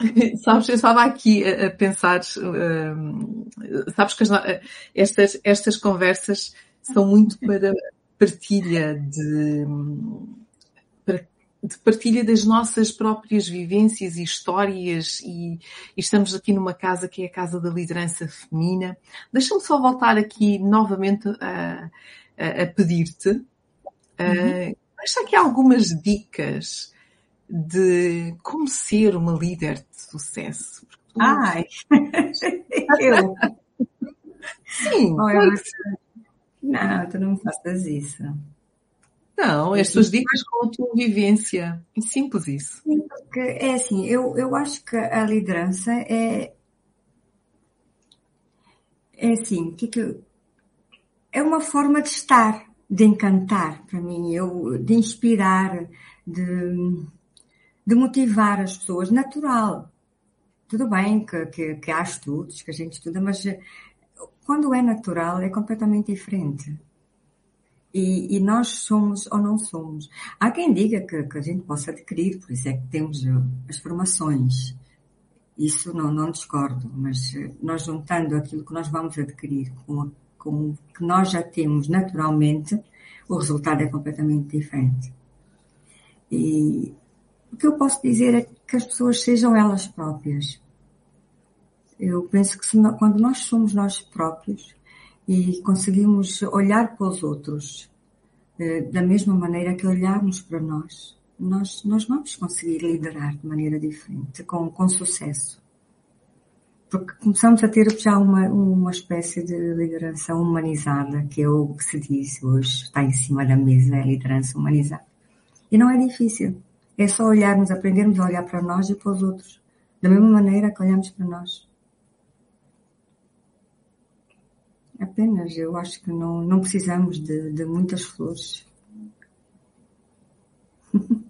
sabes, eu estava aqui a, a pensar, um, sabes que as, estas, estas conversas são muito para partilha de, de partilha das nossas próprias vivências e histórias e, e, estamos aqui numa casa que é a Casa da Liderança Feminina. Deixa-me só voltar aqui novamente a, a, a pedir-te. Uhum. Uh, deixa aqui algumas dicas de como ser uma líder de sucesso. Ai, eu. Sim. Não, tu não faças isso. Não, as tuas dicas com a tua vivência. É simples isso. Sim, porque é assim, eu, eu acho que a liderança é. É assim, que que, é uma forma de estar, de encantar para mim, eu, de inspirar, de, de motivar as pessoas, natural. Tudo bem que, que, que há estudos, que a gente estuda, mas quando é natural é completamente diferente. E, e, nós somos ou não somos. Há quem diga que, que, a gente possa adquirir, por isso é que temos eh, as formações. Isso não, não discordo, mas eh, nós juntando aquilo que nós vamos adquirir com, com o que nós já temos naturalmente, o resultado é completamente diferente. E o que eu posso dizer é que as pessoas sejam elas próprias. Eu penso que quando nós somos nós próprios, e conseguimos olhar para os outros eh, da mesma maneira que olharmos para nós, nós, nós vamos conseguir liderar de maneira diferente, com, com sucesso. Porque começamos a ter já uma, uma espécie de liderança humanizada, que é o que se diz hoje, está em cima da mesa, é a liderança humanizada. E não é difícil. É só olharmos, aprendermos a olhar para nós e para os outros, da mesma maneira que olhamos para nós. Apenas, eu acho que não, não precisamos de, de muitas flores.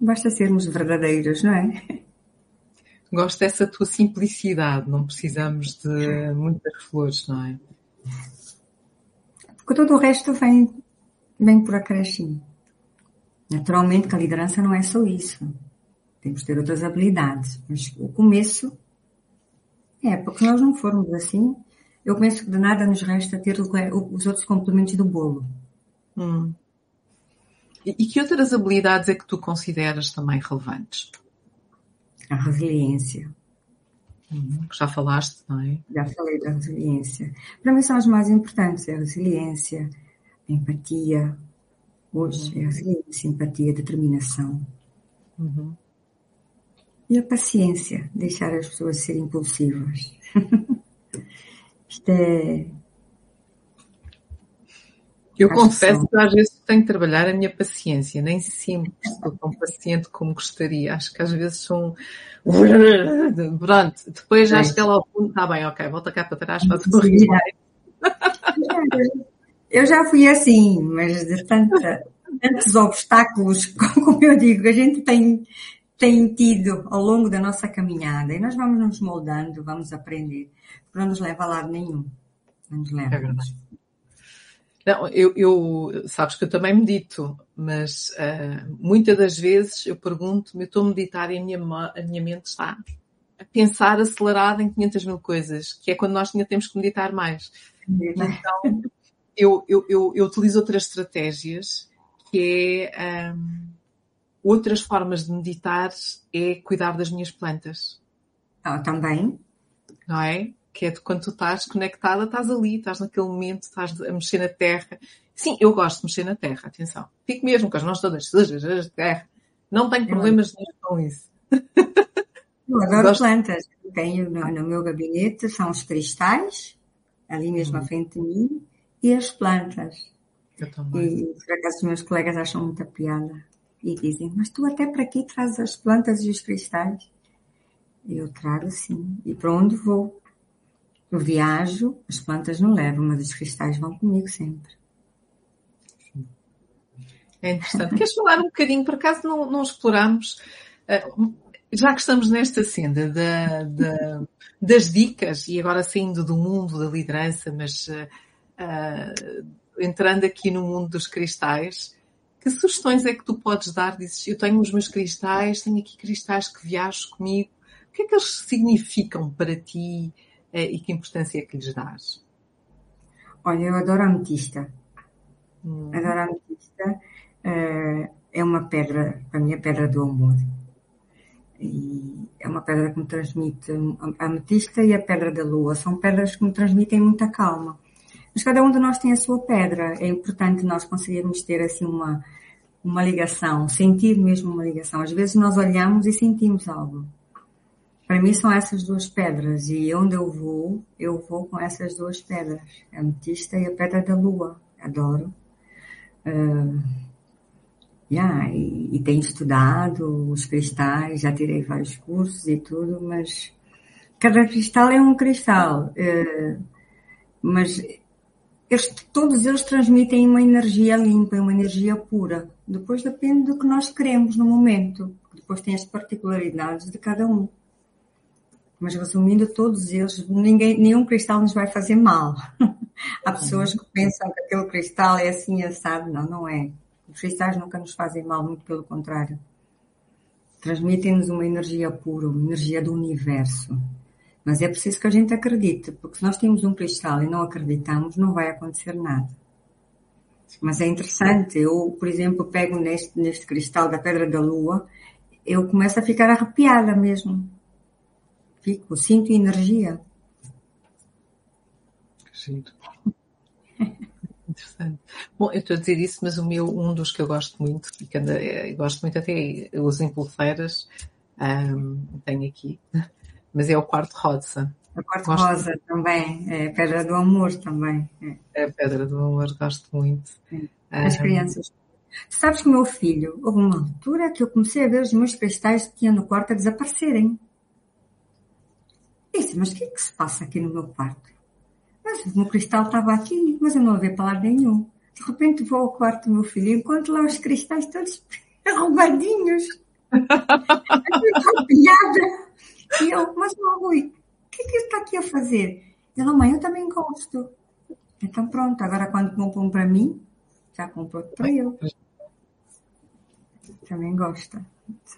Basta sermos verdadeiros, não é? Gosto dessa tua simplicidade, não precisamos de muitas flores, não é? Porque todo o resto vem, vem por acréscimo. Naturalmente que a liderança não é só isso. Temos que ter outras habilidades. Mas o começo é, porque nós não formos assim, eu penso que de nada nos resta ter os outros complementos do bolo. Hum. E que outras habilidades é que tu consideras também relevantes? A resiliência. Hum, já falaste, não é? Já falei da resiliência. Para mim são as mais importantes, é a resiliência, a empatia. Hoje uhum. é a resiliência, a empatia, a determinação. Uhum. E a paciência, deixar as pessoas serem impulsivas. Isto é. Eu confesso que, às vezes tenho que trabalhar a minha paciência, nem sempre estou tão paciente como gostaria. Acho que às vezes são. Pronto, depois acho que ela ao fundo está bem, ok, volta cá para trás, faz o Eu já fui assim, mas de tanta, tantos obstáculos, como eu digo, a gente tem, tem tido ao longo da nossa caminhada e nós vamos nos moldando, vamos aprender não nos leva a lado nenhum. Não nos leva. É verdade. Não, eu, eu, sabes que eu também medito, mas uh, muitas das vezes eu pergunto-me, eu estou a meditar e a minha, a minha mente está a pensar acelerada em 500 mil coisas, que é quando nós ainda temos que meditar mais. Então, eu, eu, eu, eu utilizo outras estratégias, que é um, outras formas de meditar, é cuidar das minhas plantas. Ah, também. Não é? Que é de quando tu estás conectada, estás ali, estás naquele momento, estás a mexer na terra. Sim, eu gosto de mexer na terra, atenção. Fico mesmo com as mãos todas sujas de terra. Não tenho problemas com isso. Eu adoro gosto plantas. tenho no, no meu gabinete são os cristais, ali mesmo à frente de mim, e as plantas. Eu também. E por acaso os meus colegas acham muita piada e dizem, mas tu até para aqui traz as plantas e os cristais? Eu trago sim. E para onde vou? Eu viajo, as plantas não levam, mas os cristais vão comigo sempre. É interessante. Queres falar um bocadinho, por acaso não, não exploramos, uh, já que estamos nesta senda da, da, das dicas, e agora saindo do mundo da liderança, mas uh, entrando aqui no mundo dos cristais, que sugestões é que tu podes dar? Dizes, eu tenho os meus cristais, tenho aqui cristais que viajo comigo. O que é que eles significam para ti e que importância é que lhes dás? Olha, eu adoro a ametista. Hum. Adoro a ametista. Uh, é uma pedra, a pedra do amor. E é uma pedra que me transmite a ametista e a pedra da lua. São pedras que me transmitem muita calma. Mas cada um de nós tem a sua pedra. É importante nós conseguirmos ter assim uma, uma ligação, sentir mesmo uma ligação. Às vezes nós olhamos e sentimos algo. Para mim são essas duas pedras e onde eu vou, eu vou com essas duas pedras, a ametista e a pedra da lua. Adoro. Uh, yeah, e, e tenho estudado os cristais, já tirei vários cursos e tudo, mas cada cristal é um cristal. Uh, mas todos eles transmitem uma energia limpa, uma energia pura. Depois depende do que nós queremos no momento. Depois tem as particularidades de cada um. Mas resumindo, todos eles, ninguém, nenhum cristal nos vai fazer mal. Há pessoas que pensam que aquele cristal é assim assado. Não, não é. Os cristais nunca nos fazem mal, muito pelo contrário. Transmitem-nos uma energia pura, uma energia do universo. Mas é preciso que a gente acredite, porque se nós temos um cristal e não acreditamos, não vai acontecer nada. Mas é interessante, eu, por exemplo, pego neste, neste cristal da Pedra da Lua, eu começo a ficar arrepiada mesmo. Fico, sinto energia. Sinto. Interessante. Bom, eu estou a dizer isso, mas o meu, um dos que eu gosto muito, e que anda, eu gosto muito até, eu uso em pulseiras, um, tenho aqui, mas é o quarto rosa. O quarto gosto rosa muito. também, é a pedra do amor também. É. é a pedra do amor, gosto muito. É. As um, crianças. Tu sabes que o meu filho, houve uma altura que eu comecei a ver os meus cristais que tinha no quarto a desaparecerem. Disse, mas o que é que se passa aqui no meu quarto? Mas o meu cristal estava aqui, mas eu não para lado nenhum. De repente vou ao quarto do meu filho e encontro lá os cristais todos arrumadinhos. piada. E eu, mas não, Rui, o que é que está aqui a fazer? Ele, mãe, eu também gosto. Então pronto, agora quando compram para mim, já comprou para ele. Também gosta.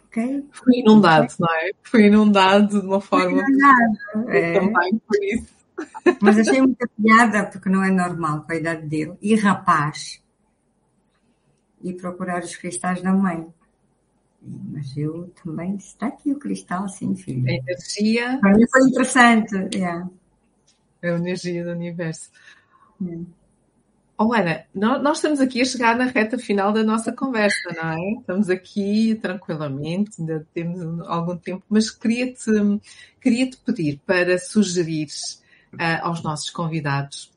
Okay? Foi inundado, não é? Foi inundado de uma forma. Foi inundado. É. Também por isso. Mas achei muita piada, porque não é normal com a idade dele. E rapaz. E procurar os cristais da mãe. Mas eu também disse, está aqui o cristal, sim, filho. A energia. Para mim foi interessante. Yeah. É a energia do universo. Yeah. Oh, Ana, nós estamos aqui a chegar na reta final da nossa conversa, não é? Estamos aqui tranquilamente, ainda temos algum tempo, mas queria-te queria -te pedir para sugerir uh, aos nossos convidados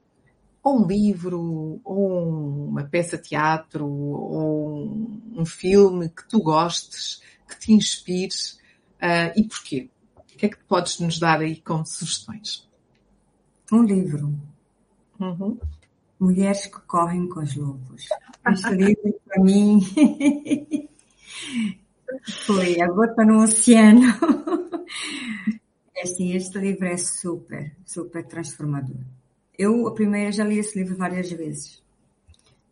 ou um livro, ou uma peça de teatro, ou um filme que tu gostes, que te inspires uh, e porquê? O que é que podes nos dar aí como sugestões? Um livro. Uhum. Mulheres que correm com os lobos. Este livro, para mim, foi a gota no oceano. É assim, este livro é super, super transformador. Eu, a primeira, já li esse livro várias vezes.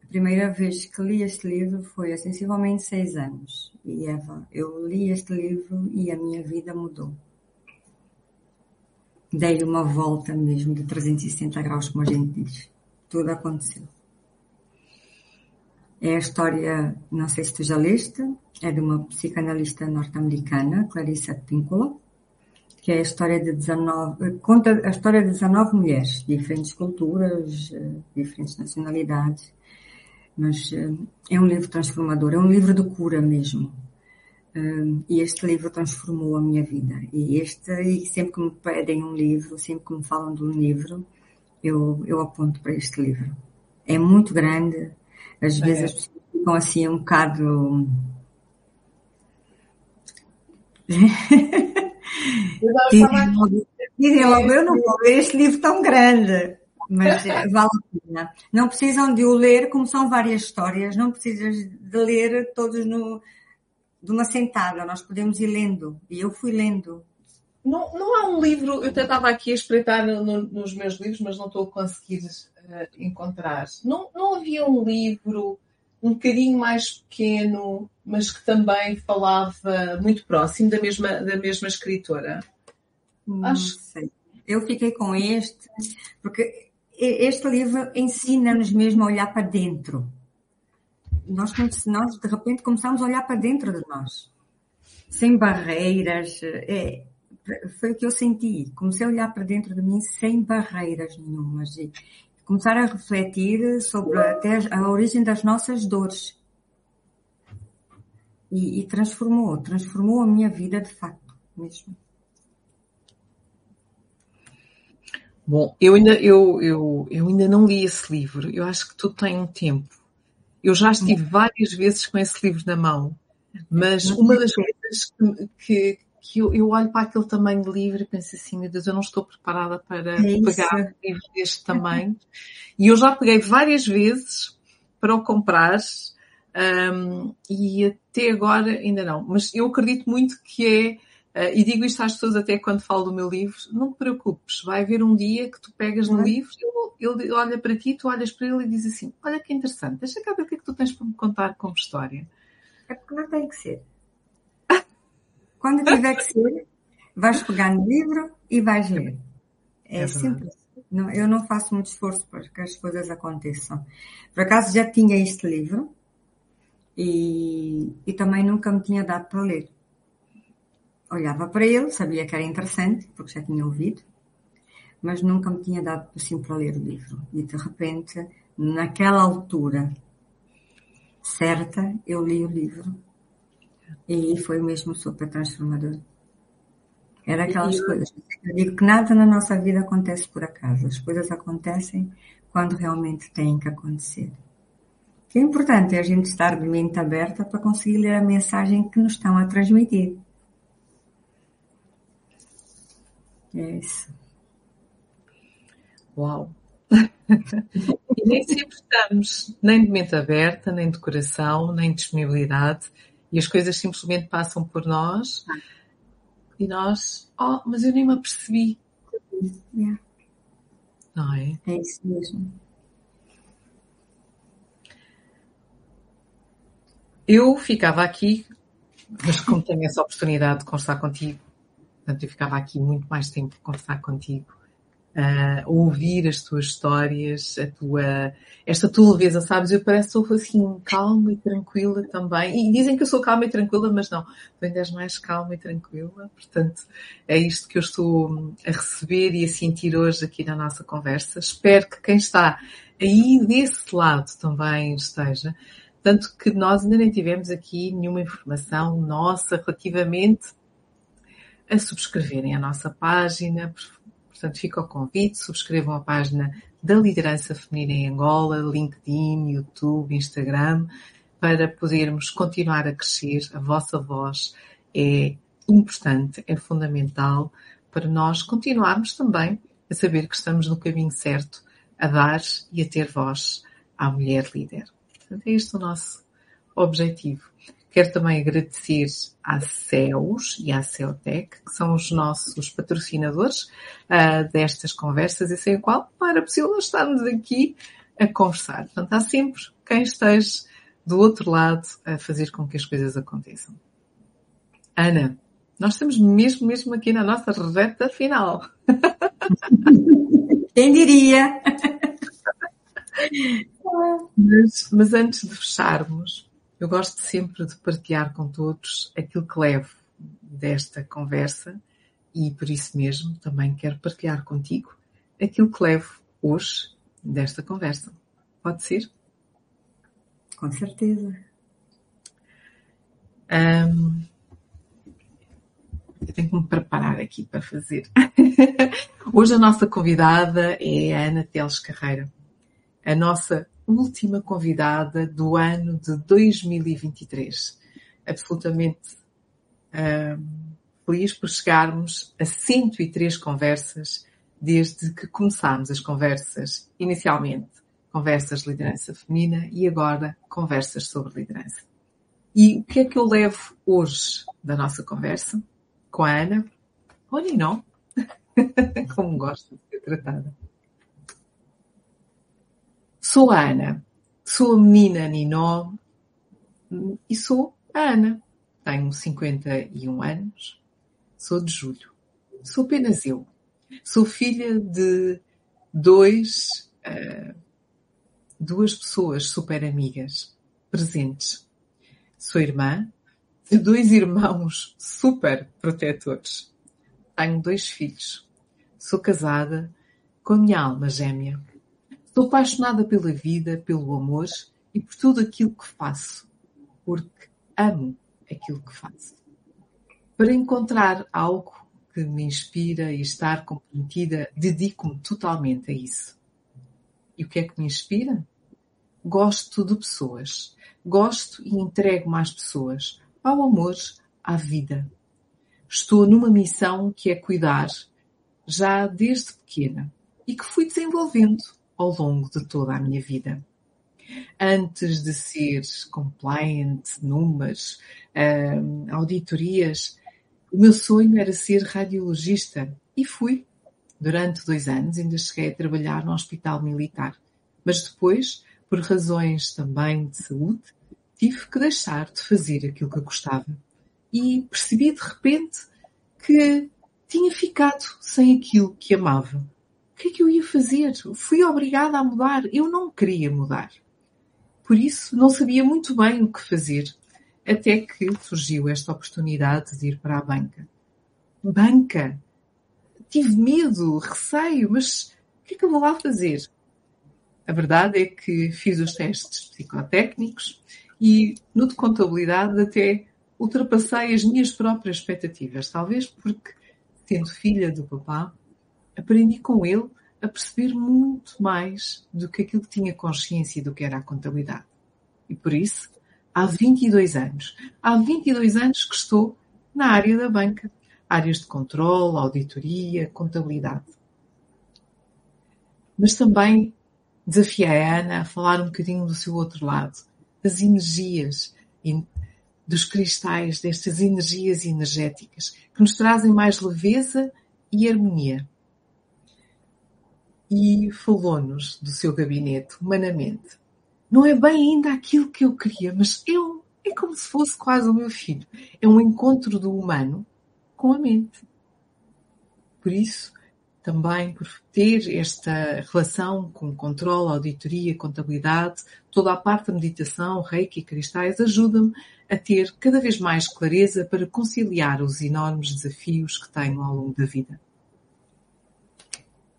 A primeira vez que li este livro foi há sensivelmente seis anos. E Eva, eu li este livro e a minha vida mudou. Dei uma volta mesmo de 360 graus, como a gente diz. Tudo aconteceu. É a história, não sei se tu já leste, é de uma psicanalista norte-americana, Clarissa Pinkola que é a história de 19, conta a história de 19 mulheres, diferentes culturas, eh, diferentes nacionalidades, mas eh, é um livro transformador, é um livro de cura mesmo. Um, e este livro transformou a minha vida. E este, e sempre que me pedem um livro, sempre que me falam de um livro, eu, eu aponto para este livro. É muito grande, às é. vezes as pessoas ficam assim um bocado. Dizem logo, eu não vou ler este livro tão grande mas eh, vale a pena. Não precisam de o ler, como são várias histórias, não precisas de ler todos no, de uma sentada, nós podemos ir lendo, e eu fui lendo. Não, não há um livro, eu até estava aqui a espreitar no, no, nos meus livros, mas não estou a conseguir uh, encontrar. Não, não havia um livro um bocadinho mais pequeno, mas que também falava muito próximo da mesma, da mesma escritora? Não Acho... sei. Eu fiquei com este, porque este livro ensina-nos mesmo a olhar para dentro. Nós, nós, de repente, começamos a olhar para dentro de nós, sem barreiras. É, foi o que eu senti. Comecei a olhar para dentro de mim sem barreiras nenhumas e começar a refletir sobre até a origem das nossas dores. E, e transformou, transformou a minha vida de facto mesmo. Bom, eu ainda, eu, eu, eu ainda não li esse livro. Eu acho que tu tens um tempo. Eu já estive hum. várias vezes com esse livro na mão, mas uma das coisas que, que, que eu, eu, olho para aquele tamanho de livro e penso assim, meu Deus, eu não estou preparada para é pegar um livro deste tamanho. E eu já peguei várias vezes para o comprar um, e até agora ainda não. Mas eu acredito muito que é Uh, e digo isto às pessoas até quando falo do meu livro, não te preocupes, vai haver um dia que tu pegas no uhum. livro, ele, ele, olha para ti, tu olhas para ele e diz assim, olha que interessante, deixa cá ver o que é que tu tens para me contar como história. É porque não tem que ser. Quando tiver que ser, vais pegar no livro e vais ler. É, é simples. Não, eu não faço muito esforço para que as coisas aconteçam. Por acaso já tinha este livro e, e também nunca me tinha dado para ler olhava para ele, sabia que era interessante, porque já tinha ouvido, mas nunca me tinha dado assim para ler o livro. E de repente, naquela altura certa, eu li o livro. E foi mesmo super transformador. Era aquelas e... coisas. Eu digo que nada na nossa vida acontece por acaso. As coisas acontecem quando realmente têm que acontecer. O que é importante é a gente estar de mente aberta para conseguir ler a mensagem que nos estão a transmitir. É isso. Uau! e nem sempre estamos nem de mente aberta, nem de coração, nem de disponibilidade, e as coisas simplesmente passam por nós e nós, oh, mas eu nem me apercebi. Yeah. Não é? É isso mesmo. Eu ficava aqui, mas como tenho essa oportunidade de conversar contigo, Portanto, eu ficava aqui muito mais tempo a conversar contigo, a ouvir as tuas histórias, a tua, esta tua leveza, sabes? Eu parece que sou assim calma e tranquila também. E dizem que eu sou calma e tranquila, mas não. Tu ainda és mais calma e tranquila. Portanto, é isto que eu estou a receber e a sentir hoje aqui na nossa conversa. Espero que quem está aí desse lado também esteja. Tanto que nós ainda nem tivemos aqui nenhuma informação nossa relativamente a subscreverem a nossa página. Portanto, fica o convite, subscrevam a página da Liderança Feminina em Angola, LinkedIn, YouTube, Instagram, para podermos continuar a crescer. A vossa voz é importante, é fundamental para nós continuarmos também a saber que estamos no caminho certo, a dar e a ter voz à mulher líder. Portanto, é este o nosso objetivo. Quero também agradecer à CEUS e à CEUTEC, que são os nossos patrocinadores uh, destas conversas e sem o qual não era possível estarmos aqui a conversar. Portanto, há sempre quem esteja do outro lado a fazer com que as coisas aconteçam. Ana, nós estamos mesmo, mesmo aqui na nossa reta final. Quem diria? Mas, mas antes de fecharmos, eu gosto sempre de partilhar com todos aquilo que levo desta conversa e por isso mesmo também quero partilhar contigo aquilo que levo hoje desta conversa. Pode ser? Com certeza. Um, Eu tenho que me preparar aqui para fazer. Hoje a nossa convidada é a Ana Teles Carreira, a nossa última convidada do ano de 2023. Absolutamente hum, feliz por chegarmos a 103 conversas desde que começámos as conversas, inicialmente conversas de liderança feminina e agora conversas sobre liderança. E o que é que eu levo hoje da nossa conversa com a Ana? Olha, não. Como gosto de ser tratada. Sou a Ana. Sou a menina Ninó e sou a Ana. Tenho 51 anos. Sou de julho. Sou apenas eu. Sou filha de dois, uh, duas pessoas super amigas, presentes. Sou irmã de dois irmãos super protetores. Tenho dois filhos. Sou casada com a minha alma gêmea. Estou apaixonada pela vida, pelo amor e por tudo aquilo que faço, porque amo aquilo que faço. Para encontrar algo que me inspira e estar comprometida, dedico-me totalmente a isso. E o que é que me inspira? Gosto de pessoas. Gosto e entrego-me às pessoas, ao amor, à vida. Estou numa missão que é cuidar, já desde pequena, e que fui desenvolvendo ao longo de toda a minha vida. Antes de ser compliant, números, auditorias, o meu sonho era ser radiologista e fui. Durante dois anos ainda cheguei a trabalhar no hospital militar. Mas depois, por razões também de saúde, tive que deixar de fazer aquilo que gostava. E percebi de repente que tinha ficado sem aquilo que amava que é que eu ia fazer? Fui obrigada a mudar. Eu não queria mudar. Por isso, não sabia muito bem o que fazer, até que surgiu esta oportunidade de ir para a banca. Banca! Tive medo, receio, mas o que é que eu vou lá fazer? A verdade é que fiz os testes psicotécnicos e no de contabilidade até ultrapassei as minhas próprias expectativas, talvez porque, sendo filha do papá, aprendi com ele a perceber muito mais do que aquilo que tinha consciência do que era a contabilidade. E por isso, há 22 anos, há 22 anos que estou na área da banca, áreas de controle, auditoria, contabilidade. Mas também desafiei a Ana a falar um bocadinho do seu outro lado, das energias, dos cristais, destas energias energéticas, que nos trazem mais leveza e harmonia e falou-nos do seu gabinete, humanamente. Não é bem ainda aquilo que eu queria, mas eu é como se fosse quase o meu filho. É um encontro do humano com a mente. Por isso, também por ter esta relação com controle, auditoria, contabilidade, toda a parte da meditação, reiki e cristais ajuda-me a ter cada vez mais clareza para conciliar os enormes desafios que tenho ao longo da vida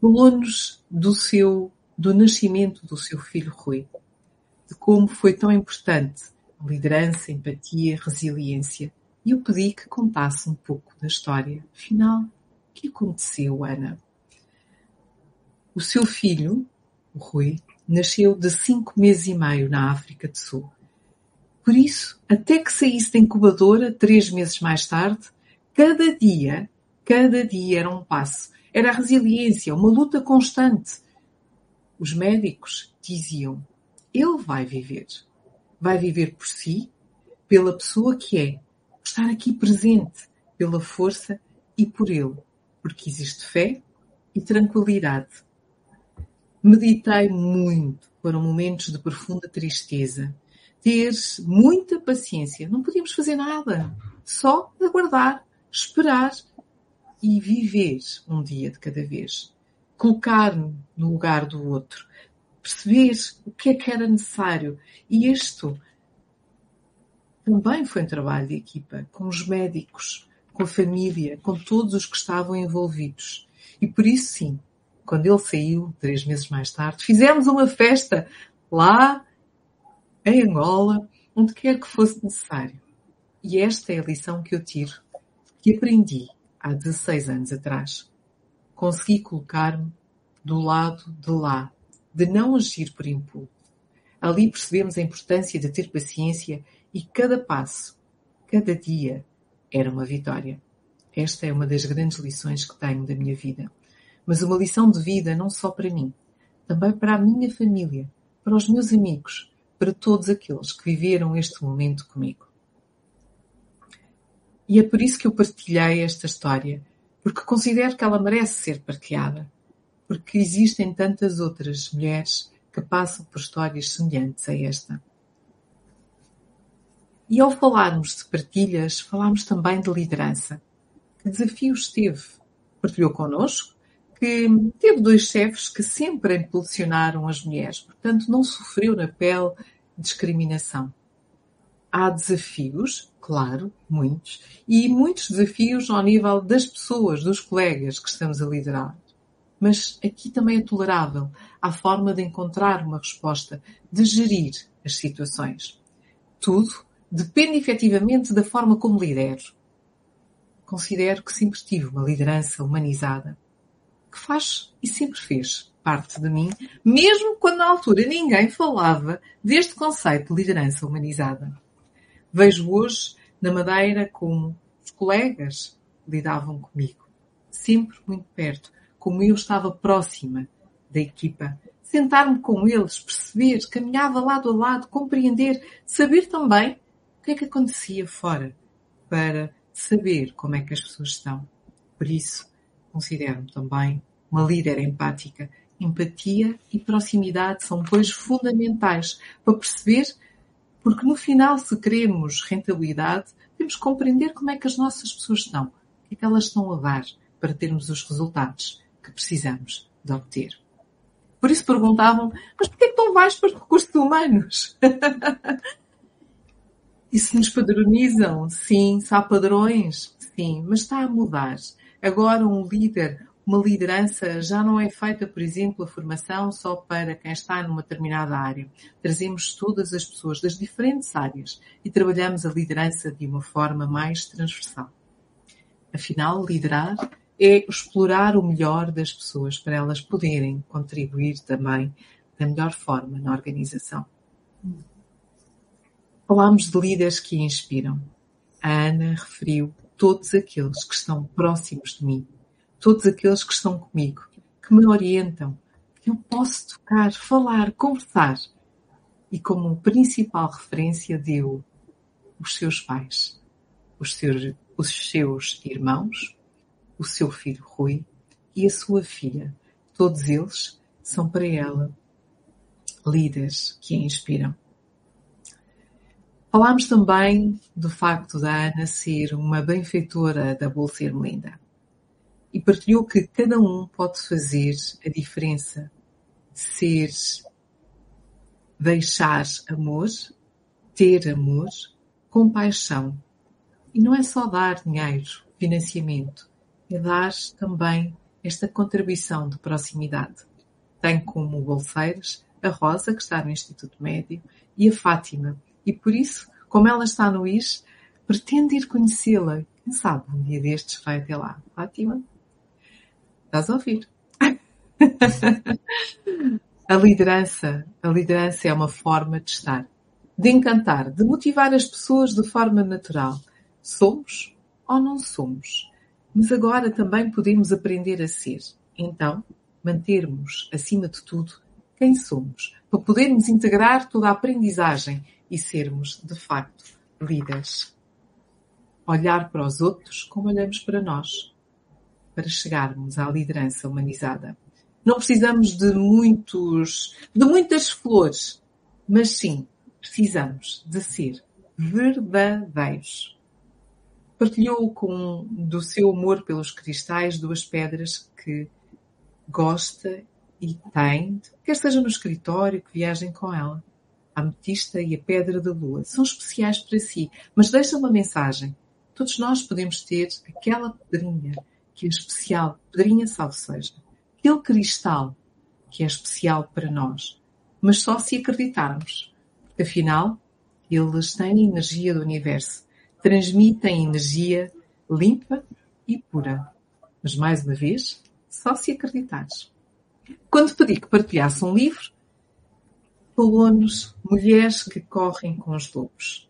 falou-nos do seu, do nascimento do seu filho Rui, de como foi tão importante a liderança, empatia, resiliência. E eu pedi que contasse um pouco da história. Afinal, o que aconteceu, Ana? O seu filho, o Rui, nasceu de cinco meses e meio na África do Sul. Por isso, até que saísse da incubadora, três meses mais tarde, cada dia, cada dia era um passo era a resiliência, uma luta constante. Os médicos diziam: ele vai viver. Vai viver por si, pela pessoa que é, por estar aqui presente, pela força e por ele, porque existe fé e tranquilidade. Meditei muito, foram momentos de profunda tristeza. Ter muita paciência. Não podíamos fazer nada, só aguardar, esperar e viver um dia de cada vez. Colocar-me no lugar do outro. Perceber o que é que era necessário. E isto também foi um trabalho de equipa, com os médicos, com a família, com todos os que estavam envolvidos. E por isso, sim, quando ele saiu, três meses mais tarde, fizemos uma festa lá em Angola, onde quer que fosse necessário. E esta é a lição que eu tiro, que aprendi há 16 anos atrás. Consegui colocar-me do lado de lá, de não agir por impulso. Ali percebemos a importância de ter paciência e cada passo, cada dia, era uma vitória. Esta é uma das grandes lições que tenho da minha vida. Mas uma lição de vida não só para mim, também para a minha família, para os meus amigos, para todos aqueles que viveram este momento comigo. E é por isso que eu partilhei esta história, porque considero que ela merece ser partilhada, porque existem tantas outras mulheres que passam por histórias semelhantes a esta. E ao falarmos de partilhas, falámos também de liderança. Que desafios teve? Partilhou connosco que teve dois chefes que sempre impulsionaram as mulheres, portanto não sofreu na pele discriminação. Há desafios, claro, muitos, e muitos desafios ao nível das pessoas, dos colegas que estamos a liderar. Mas aqui também é tolerável a forma de encontrar uma resposta, de gerir as situações. Tudo depende efetivamente da forma como lidero. Considero que sempre tive uma liderança humanizada, que faz e sempre fez parte de mim, mesmo quando na altura ninguém falava deste conceito de liderança humanizada. Vejo hoje na Madeira como os colegas lidavam comigo, sempre muito perto, como eu estava próxima da equipa, sentar-me com eles, perceber, caminhava lado a lado, compreender, saber também o que é que acontecia fora, para saber como é que as pessoas estão. Por isso, considero-me também uma líder empática. Empatia e proximidade são coisas fundamentais para perceber porque no final, se queremos rentabilidade, temos que compreender como é que as nossas pessoas estão, o que é que elas estão a dar para termos os resultados que precisamos de obter. Por isso perguntavam, mas porquê que não vais para os recursos humanos? e se nos padronizam? Sim. Se há padrões? Sim. Mas está a mudar. Agora um líder, uma liderança já não é feita, por exemplo, a formação só para quem está numa determinada área. Trazemos todas as pessoas das diferentes áreas e trabalhamos a liderança de uma forma mais transversal. Afinal, liderar é explorar o melhor das pessoas para elas poderem contribuir também da melhor forma na organização. Falámos de líderes que inspiram. A Ana referiu todos aqueles que estão próximos de mim todos aqueles que estão comigo, que me orientam, que eu posso tocar, falar, conversar. E como principal referência deu os seus pais, os seus, os seus irmãos, o seu filho Rui e a sua filha. Todos eles são para ela líderes que a inspiram. Falámos também do facto da Ana ser uma benfeitora da Bolsa Ermelinda e partilhou que cada um pode fazer a diferença. Ser, deixar amor, ter amor, compaixão. E não é só dar dinheiro, financiamento, é dar também esta contribuição de proximidade. Tem como bolseiras a Rosa, que está no Instituto Médio, e a Fátima. E por isso, como ela está no IS, pretende ir conhecê-la. Quem sabe um dia destes vai até lá. Fátima? Estás a ouvir? a liderança, a liderança é uma forma de estar, de encantar, de motivar as pessoas de forma natural. Somos ou não somos? Mas agora também podemos aprender a ser. Então, mantermos, acima de tudo, quem somos, para podermos integrar toda a aprendizagem e sermos, de facto, líderes. Olhar para os outros como olhamos para nós para chegarmos à liderança humanizada. Não precisamos de muitos, de muitas flores, mas sim precisamos de ser verdadeiros. Partilhou com do seu amor pelos cristais duas pedras que gosta e tem, quer seja no escritório, que viajem com ela. A ametista e a pedra da lua são especiais para si, mas deixam uma mensagem. Todos nós podemos ter aquela pedrinha que é especial, pedrinha salvo seja, aquele cristal que é especial para nós, mas só se acreditarmos. Afinal, eles têm energia do universo, transmitem energia limpa e procura. Mas, mais uma vez, só se acreditares. Quando pedi que partilhasse um livro, falou-nos Mulheres que Correm com os Lobos.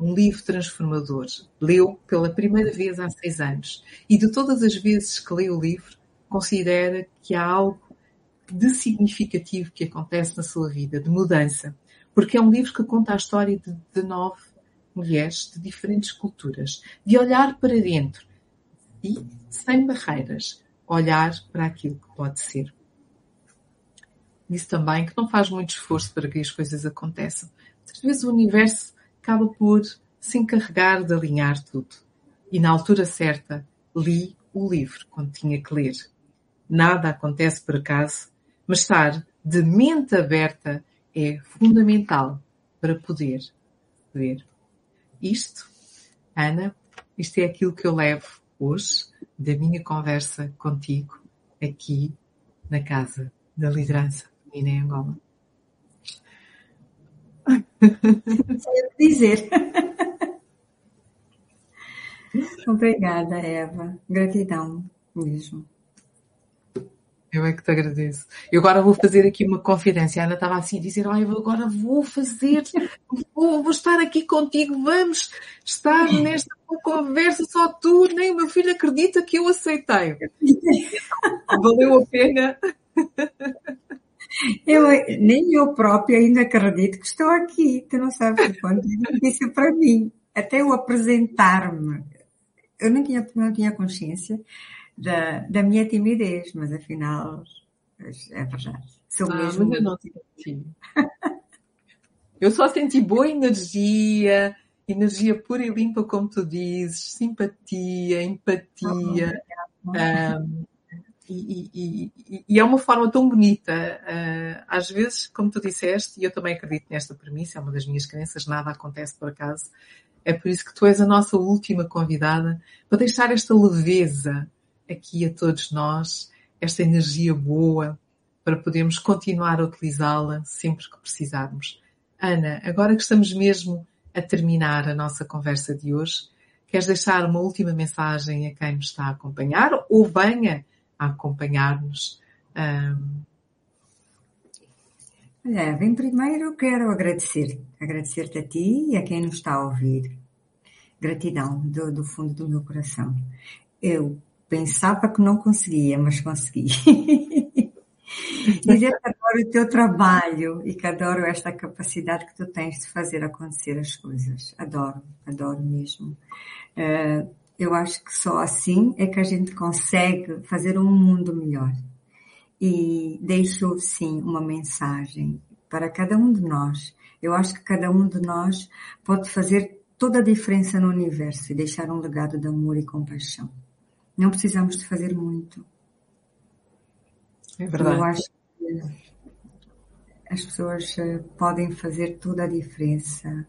Um livro transformador. Leu pela primeira vez há seis anos. E de todas as vezes que leu o livro, considera que há algo de significativo que acontece na sua vida, de mudança. Porque é um livro que conta a história de, de nove mulheres de diferentes culturas, de olhar para dentro e, sem barreiras, olhar para aquilo que pode ser. Disse também que não faz muito esforço para que as coisas aconteçam. Às vezes o universo acaba por se encarregar de alinhar tudo. E na altura certa, li o livro quando tinha que ler. Nada acontece por acaso, mas estar de mente aberta é fundamental para poder ver. Isto, Ana, isto é aquilo que eu levo hoje da minha conversa contigo aqui na Casa da Liderança Feminina em Angola. Sei dizer. Obrigada, Eva. Gratidão mesmo. Eu é que te agradeço. Eu agora vou fazer aqui uma confidência. A Ana estava assim a dizer, olha, eu agora vou fazer, vou, vou estar aqui contigo, vamos estar nesta conversa só tu, nem o meu filho acredita que eu aceitei. Valeu a pena. Eu, nem eu própria ainda acredito que estou aqui. Tu não sabes o quanto é difícil para mim. Até eu apresentar-me. Eu não tinha, não tinha consciência da, da minha timidez, mas afinal é verdade. Sou ah, mesmo. Mas eu não senti. eu só senti boa energia, energia pura e limpa, como tu dizes, simpatia, empatia. um, e, e, e, é uma forma tão bonita. Uh, às vezes, como tu disseste, e eu também acredito nesta premissa, é uma das minhas crenças, nada acontece por acaso. É por isso que tu és a nossa última convidada para deixar esta leveza aqui a todos nós esta energia boa para podermos continuar a utilizá-la sempre que precisarmos. Ana, agora que estamos mesmo a terminar a nossa conversa de hoje, queres deixar uma última mensagem a quem nos está a acompanhar ou venha a acompanhar-nos? Um... Olha, bem, primeiro quero agradecer, agradecer-te a ti e a quem nos está a ouvir. Gratidão do, do fundo do meu coração. Eu Pensava que não conseguia, mas consegui. Dizer que adoro o teu trabalho e que adoro esta capacidade que tu tens de fazer acontecer as coisas. Adoro, adoro mesmo. Eh, eu acho que só assim é que a gente consegue fazer um mundo melhor. E deixo, sim, uma mensagem para cada um de nós. Eu acho que cada um de nós pode fazer toda a diferença no universo e deixar um legado de amor e compaixão. Não precisamos de fazer muito. É verdade. Eu acho que as pessoas eh, podem fazer toda a diferença.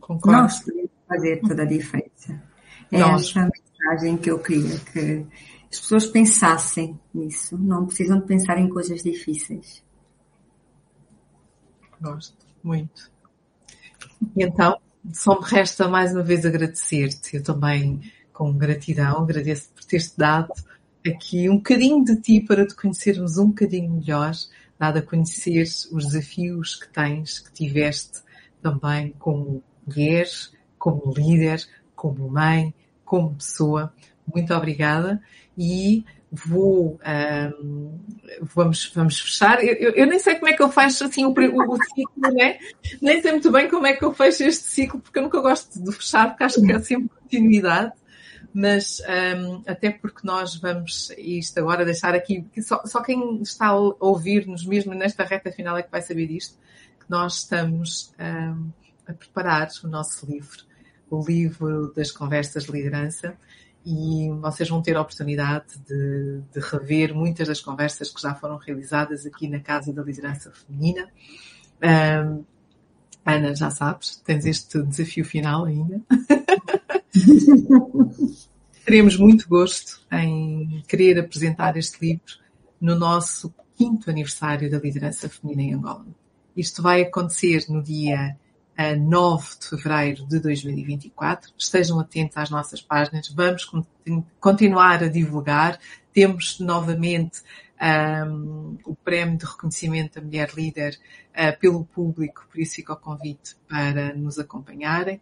Concordo. Nós fazer toda a diferença. É Nós. essa mensagem que eu queria que as pessoas pensassem nisso. Não precisam de pensar em coisas difíceis. Gosto muito. E então, só me resta mais uma vez agradecer-te. Eu também, com gratidão, agradeço por teres dado aqui um bocadinho de ti para te conhecermos um bocadinho melhor, dado a conhecer os desafios que tens, que tiveste também como mulher, como líder, como mãe, como pessoa. Muito obrigada. E vou um, vamos vamos fechar. Eu, eu, nem sei como é que eu faço assim o, o, o, ciclo né nem sei muito bem como é que eu fecho este ciclo porque eu nunca gosto de fechar porque acho que é sempre continuidade. Mas um, até porque nós vamos isto agora deixar aqui só, só quem está a ouvir-nos mesmo nesta reta final é que vai saber isto que nós estamos um, a preparar o nosso livro o livro das conversas de liderança e vocês vão ter a oportunidade de, de, rever muitas das conversas que já foram realizadas aqui na Casa da Liderança Feminina. Um, Ana, já sabes, tens este desafio final ainda. Teremos muito gosto em querer apresentar este livro no nosso quinto aniversário da liderança feminina em Angola. Isto vai acontecer no dia a 9 de fevereiro de 2024. Estejam atentos às nossas páginas, vamos continuar a divulgar. Temos novamente um, o prémio de reconhecimento da mulher líder uh, pelo público, por isso fica o convite para nos acompanharem.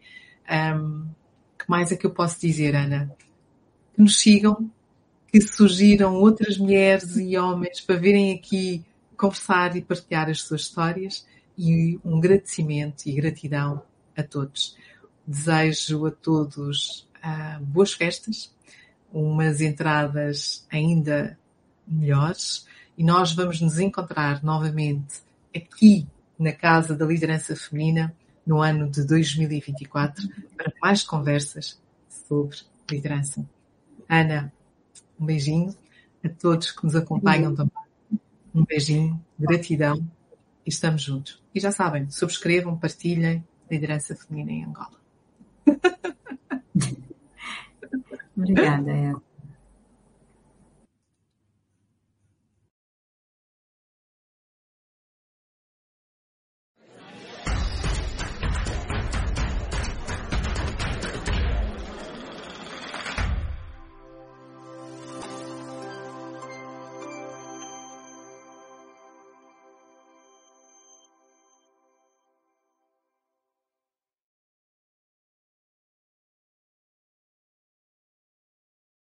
Um, que mais é que eu posso dizer, Ana? Que nos sigam, que surgiram outras mulheres e homens para virem aqui conversar e partilhar as suas histórias e um agradecimento e gratidão a todos. Desejo a todos uh, boas festas, umas entradas ainda melhores e nós vamos nos encontrar novamente aqui na Casa da Liderança Feminina no ano de 2024 para mais conversas sobre liderança. Ana, um beijinho a todos que nos acompanham também. Um beijinho, gratidão e estamos juntos. E já sabem, subscrevam, partilhem Liderança Feminina em Angola. Obrigada, Eva.